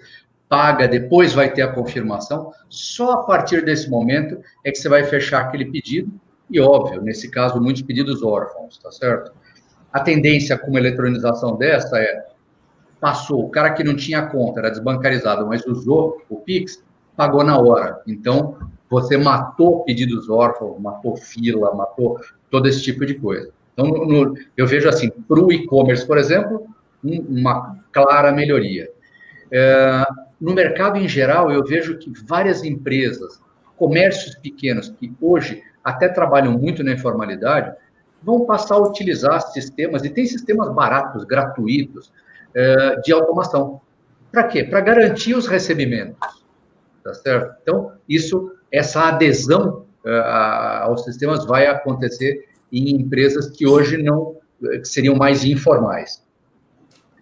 paga, depois vai ter a confirmação. Só a partir desse momento é que você vai fechar aquele pedido, e óbvio, nesse caso, muitos pedidos órfãos, tá certo? A tendência com uma eletronização dessa é passou, o cara que não tinha conta, era desbancarizado, mas usou o Pix, pagou na hora. Então, você matou pedidos órfãos, matou fila, matou todo esse tipo de coisa. Então, no, eu vejo assim, para o e-commerce, por exemplo, um, uma clara melhoria. É, no mercado em geral, eu vejo que várias empresas, comércios pequenos, que hoje até trabalham muito na informalidade, vão passar a utilizar sistemas, e tem sistemas baratos, gratuitos, é, de automação. Para quê? Para garantir os recebimentos. Tá certo? Então, isso, essa adesão aos sistemas vai acontecer em empresas que hoje não que seriam mais informais.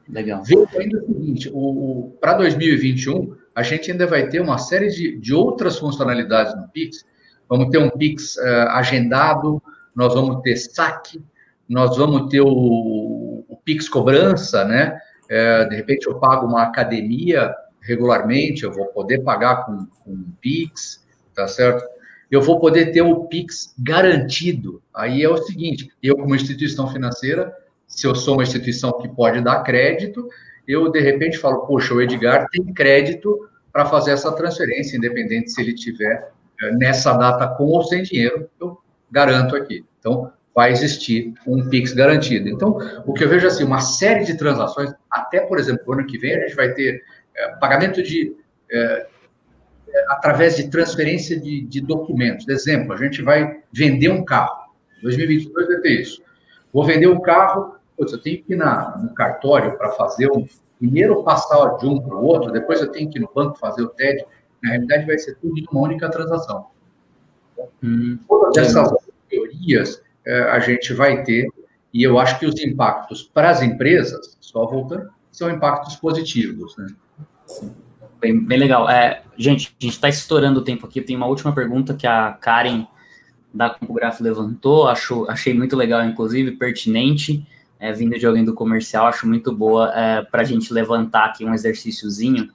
Legal. Veja ainda o seguinte: o, o para 2021, a gente ainda vai ter uma série de, de outras funcionalidades no Pix. Vamos ter um Pix uh, agendado, nós vamos ter saque, nós vamos ter o, o Pix cobrança, né? É, de repente eu pago uma academia regularmente, eu vou poder pagar com, com Pix, tá certo? Eu vou poder ter o Pix garantido. Aí é o seguinte: eu, como instituição financeira, se eu sou uma instituição que pode dar crédito, eu de repente falo, poxa, o Edgar tem crédito para fazer essa transferência, independente se ele tiver eh, nessa data com ou sem dinheiro, eu garanto aqui. Então, vai existir um Pix garantido. Então, o que eu vejo assim, uma série de transações, até, por exemplo, no ano que vem, a gente vai ter é, pagamento de. É, através de transferência de, de documentos. Exemplo, a gente vai vender um carro. 2022 vai ter isso. Vou vender um carro, putz, eu tenho que ir na, no cartório para fazer um. Primeiro passar de um para o outro, depois eu tenho que ir no banco fazer o TED. Na realidade, vai ser tudo numa única transação. Hum, Todas essas teorias é, a gente vai ter, e eu acho que os impactos para as empresas, só voltando, são impactos positivos. Né? Bem, bem legal. É, gente, a gente está estourando o tempo aqui. Tem uma última pergunta que a Karen da Compograph levantou, acho, achei muito legal, inclusive, pertinente é, vindo de alguém do comercial, acho muito boa é, para a gente levantar aqui um exercíciozinho.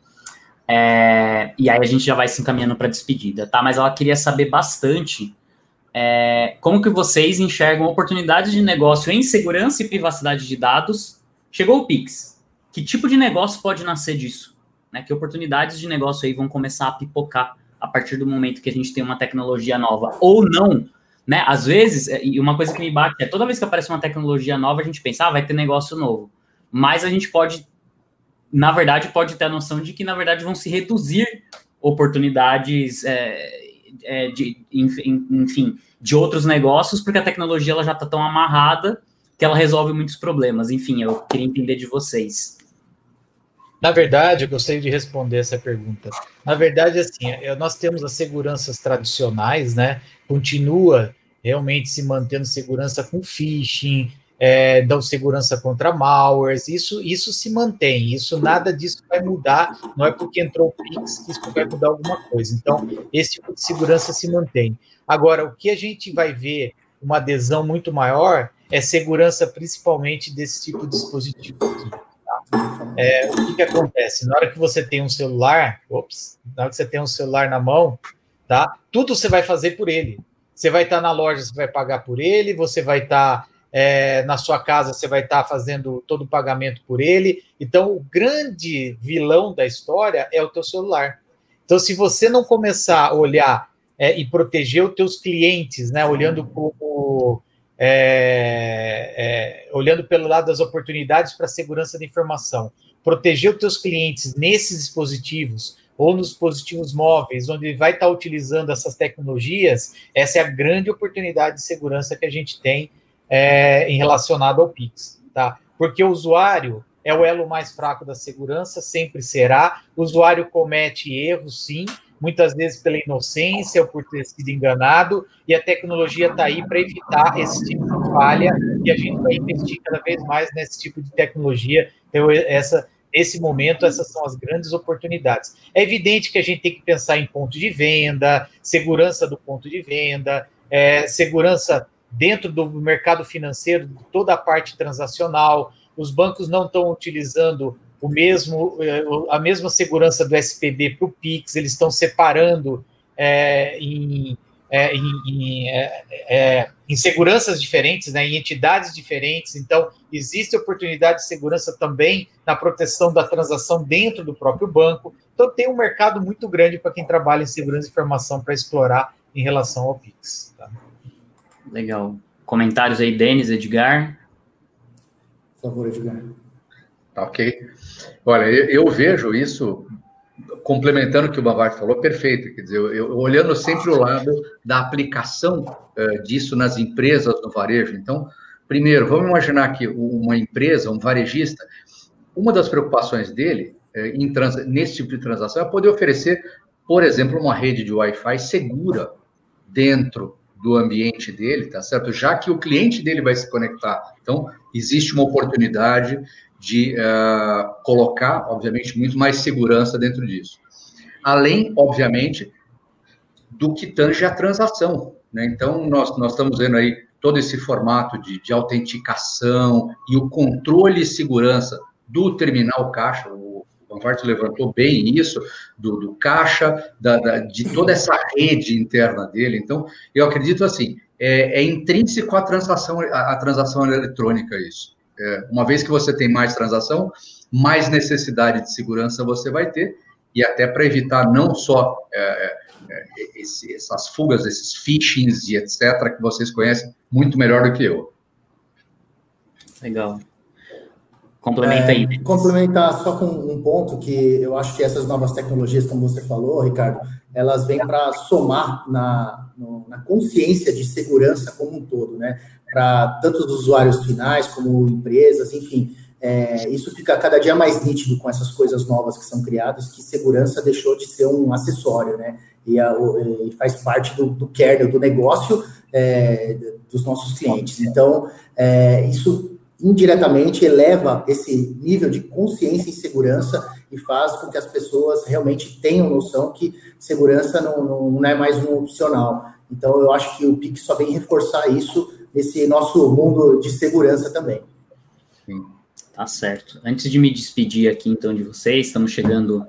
É, e aí a gente já vai se encaminhando para despedida, tá? Mas ela queria saber bastante é, como que vocês enxergam oportunidades de negócio em segurança e privacidade de dados. Chegou o Pix. Que tipo de negócio pode nascer disso? Né? Que oportunidades de negócio aí vão começar a pipocar a partir do momento que a gente tem uma tecnologia nova ou não, né? Às vezes, é, e uma coisa que me bate é toda vez que aparece uma tecnologia nova, a gente pensa, ah, vai ter negócio novo. Mas a gente pode, na verdade, pode ter a noção de que, na verdade, vão se reduzir oportunidades é, é, de, enfim, de outros negócios, porque a tecnologia ela já está tão amarrada que ela resolve muitos problemas. Enfim, eu queria entender de vocês. Na verdade, eu gostaria de responder essa pergunta. Na verdade, assim, é, nós temos as seguranças tradicionais, né? Continua realmente se mantendo segurança com phishing, é, dão segurança contra malwares, isso, isso se mantém, isso nada disso vai mudar, não é porque entrou o Pix que isso vai mudar alguma coisa. Então, esse tipo de segurança se mantém. Agora, o que a gente vai ver uma adesão muito maior é segurança principalmente desse tipo de dispositivo aqui. Tá? É, o que, que acontece? Na hora que você tem um celular, ops, na hora que você tem um celular na mão, tá? Tudo você vai fazer por ele. Você vai estar na loja, você vai pagar por ele, você vai estar é, na sua casa, você vai estar fazendo todo o pagamento por ele. Então, o grande vilão da história é o teu celular. Então, se você não começar a olhar é, e proteger os teus clientes, né, olhando como é, é, olhando pelo lado das oportunidades para a segurança da informação, proteger os teus clientes nesses dispositivos ou nos dispositivos móveis, onde vai estar utilizando essas tecnologias, essa é a grande oportunidade de segurança que a gente tem é, em relacionado ao Pix, tá? Porque o usuário é o elo mais fraco da segurança, sempre será. O usuário comete erros, sim, muitas vezes pela inocência ou por ter sido enganado, e a tecnologia está aí para evitar esse tipo de falha, e a gente vai investir cada vez mais nesse tipo de tecnologia. Então, essa, nesse momento, essas são as grandes oportunidades. É evidente que a gente tem que pensar em ponto de venda, segurança do ponto de venda, é, segurança dentro do mercado financeiro, toda a parte transacional. Os bancos não estão utilizando o mesmo, eh, a mesma segurança do SPB para o Pix, eles estão separando é, em, é, em, é, em, seguranças diferentes, né, em entidades diferentes. Então, existe oportunidade de segurança também na proteção da transação dentro do próprio banco. Então, tem um mercado muito grande para quem trabalha em segurança de informação para explorar em relação ao Pix. Tá? Legal. Comentários aí, Denis, Edgar? Por favor, Edgar. Tá ok. Olha, eu, eu vejo isso complementando o que o Bavard falou, perfeito. Quer dizer, eu, eu, olhando sempre o lado da aplicação uh, disso nas empresas no varejo. Então, primeiro, vamos imaginar que uma empresa, um varejista, uma das preocupações dele uh, em trans, nesse tipo de transação é poder oferecer, por exemplo, uma rede de Wi-Fi segura dentro do ambiente dele, tá certo? Já que o cliente dele vai se conectar. Então, existe uma oportunidade de uh, colocar, obviamente, muito mais segurança dentro disso. Além, obviamente, do que tange a transação. Né? Então, nós, nós estamos vendo aí todo esse formato de, de autenticação e o controle e segurança do terminal caixa, Banvart levantou bem isso, do, do caixa, da, da, de toda essa rede interna dele. Então, eu acredito assim, é, é intrínseco à transação, à, transação eletrônica isso. É, uma vez que você tem mais transação, mais necessidade de segurança você vai ter, e até para evitar não só é, é, esse, essas fugas, esses phishings e etc., que vocês conhecem muito melhor do que eu. Legal. Complementa aí. É, complementar só com um ponto que eu acho que essas novas tecnologias, como você falou, Ricardo, elas vêm para somar na, na consciência de segurança como um todo, né? Para tanto os usuários finais como empresas, enfim. É, isso fica cada dia mais nítido com essas coisas novas que são criadas, que segurança deixou de ser um acessório, né? E, a, e faz parte do, do kernel do negócio é, dos nossos clientes. Então, é, isso indiretamente eleva esse nível de consciência e segurança e faz com que as pessoas realmente tenham noção que segurança não, não, não é mais um opcional. Então, eu acho que o PIX só vem reforçar isso nesse nosso mundo de segurança também. Tá certo. Antes de me despedir aqui, então, de vocês, estamos chegando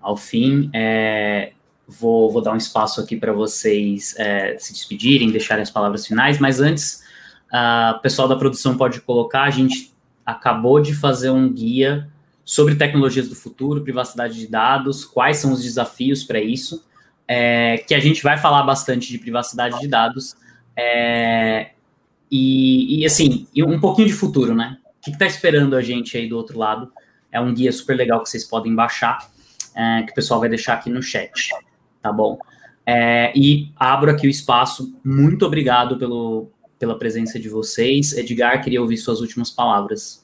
ao fim. É, vou, vou dar um espaço aqui para vocês é, se despedirem, deixarem as palavras finais, mas antes o pessoal da produção pode colocar, a gente acabou de fazer um guia sobre tecnologias do futuro, privacidade de dados, quais são os desafios para isso, é, que a gente vai falar bastante de privacidade de dados, é, e, e, assim, um pouquinho de futuro, né? O que está esperando a gente aí do outro lado? É um guia super legal que vocês podem baixar, é, que o pessoal vai deixar aqui no chat, tá bom? É, e abro aqui o espaço. Muito obrigado pelo, pela presença de vocês. Edgar, queria ouvir suas últimas palavras.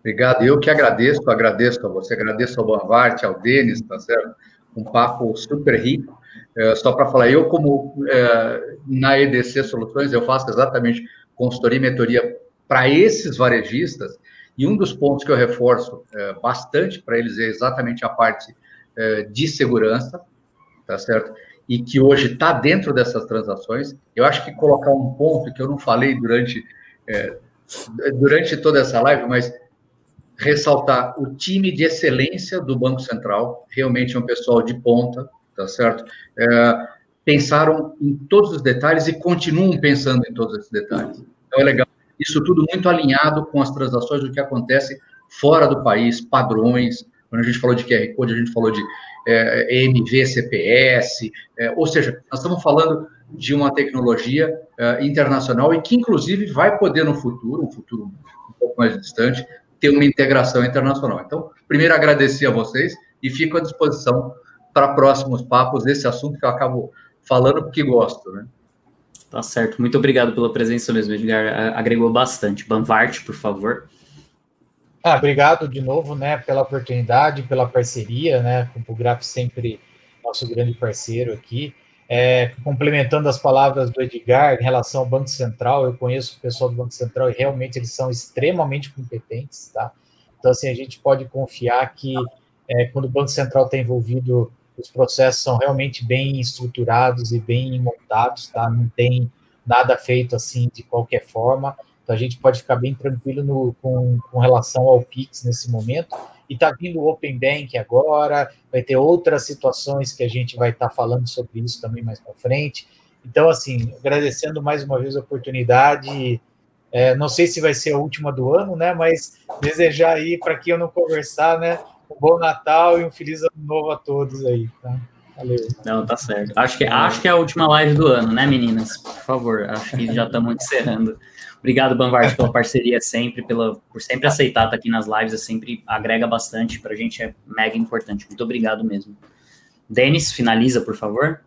Obrigado, eu que agradeço, agradeço a você, agradeço ao Banvart, ao Denis, tá certo? Um papo super rico. É, só para falar, eu como é, na EDC Soluções, eu faço exatamente consultoria e mentoria para esses varejistas, e um dos pontos que eu reforço é, bastante para eles é exatamente a parte é, de segurança, tá certo? E que hoje está dentro dessas transações. Eu acho que colocar um ponto que eu não falei durante, é, durante toda essa live, mas ressaltar o time de excelência do Banco Central, realmente é um pessoal de ponta, tá certo? É, pensaram em todos os detalhes e continuam pensando em todos esses detalhes. Então é legal. Isso tudo muito alinhado com as transações do que acontece fora do país, padrões. Quando a gente falou de QR Code, a gente falou de é, EMV, CPS, é, ou seja, nós estamos falando de uma tecnologia é, internacional e que, inclusive, vai poder no futuro, um futuro um pouco mais distante, ter uma integração internacional. Então, primeiro, agradecer a vocês e fico à disposição para próximos papos desse assunto que eu acabo falando porque gosto, né? Tá certo. Muito obrigado pela presença mesmo, Edgar. Agregou bastante. Banvart, por favor. Ah, obrigado de novo, né, pela oportunidade, pela parceria, né, com o Graf sempre nosso grande parceiro aqui. É, complementando as palavras do Edgar em relação ao Banco Central, eu conheço o pessoal do Banco Central e realmente eles são extremamente competentes, tá? Então, assim, a gente pode confiar que é, quando o Banco Central está envolvido, os processos são realmente bem estruturados e bem montados, tá? Não tem nada feito assim de qualquer forma. Então a gente pode ficar bem tranquilo no, com, com relação ao Pix nesse momento. E está vindo o Open Bank agora, vai ter outras situações que a gente vai estar tá falando sobre isso também mais para frente. Então, assim, agradecendo mais uma vez a oportunidade. É, não sei se vai ser a última do ano, né? Mas desejar aí, para quem eu não conversar, né? Um bom Natal e um feliz ano novo a todos aí, tá? Valeu. Não, tá certo. Acho que, acho que é a última live do ano, né, meninas? Por favor, acho que já estamos encerrando. Obrigado, Banvard, pela parceria sempre, pela, por sempre aceitar estar aqui nas lives, é sempre agrega bastante, para a gente é mega importante. Muito obrigado mesmo. Denis, finaliza, por favor.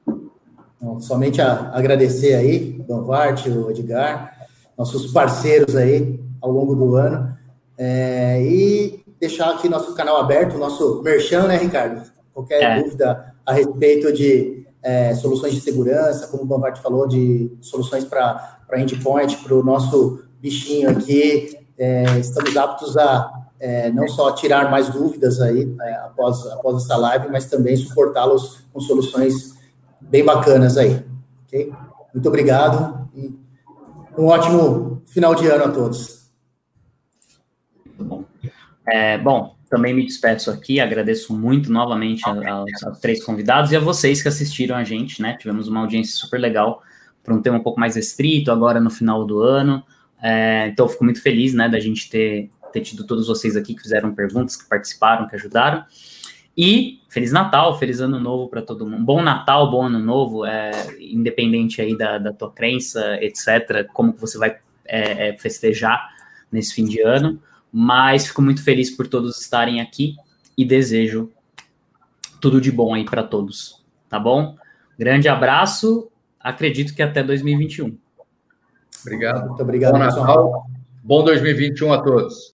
Não, somente a agradecer aí, Banvart, o Edgar, nossos parceiros aí ao longo do ano, é, e deixar aqui nosso canal aberto, nosso merchan, né, Ricardo? Qualquer é. dúvida a respeito de é, soluções de segurança, como o Bambart falou, de soluções para endpoint, para o nosso bichinho aqui. É, estamos aptos a é, não só tirar mais dúvidas aí é, após, após essa live, mas também suportá-los com soluções bem bacanas aí. Okay? Muito obrigado e um ótimo final de ano a todos. É, bom também me despeço aqui, agradeço muito novamente aos, três convidados e a vocês que assistiram a gente, né? Tivemos uma audiência super legal para um tema um pouco mais restrito agora no final do ano. É, então, fico muito feliz, né, da gente ter, ter tido todos vocês aqui que fizeram perguntas, que participaram, que ajudaram. E Feliz Natal, Feliz Ano Novo para todo mundo. Bom Natal, bom Ano Novo, é, independente aí da, da tua crença, etc., como que você vai é, é, festejar nesse fim de ano. Mas fico muito feliz por todos estarem aqui e desejo tudo de bom aí para todos, tá bom? Grande abraço, acredito que até 2021. Obrigado. Muito obrigado, Bom Natal, bom 2021 a todos.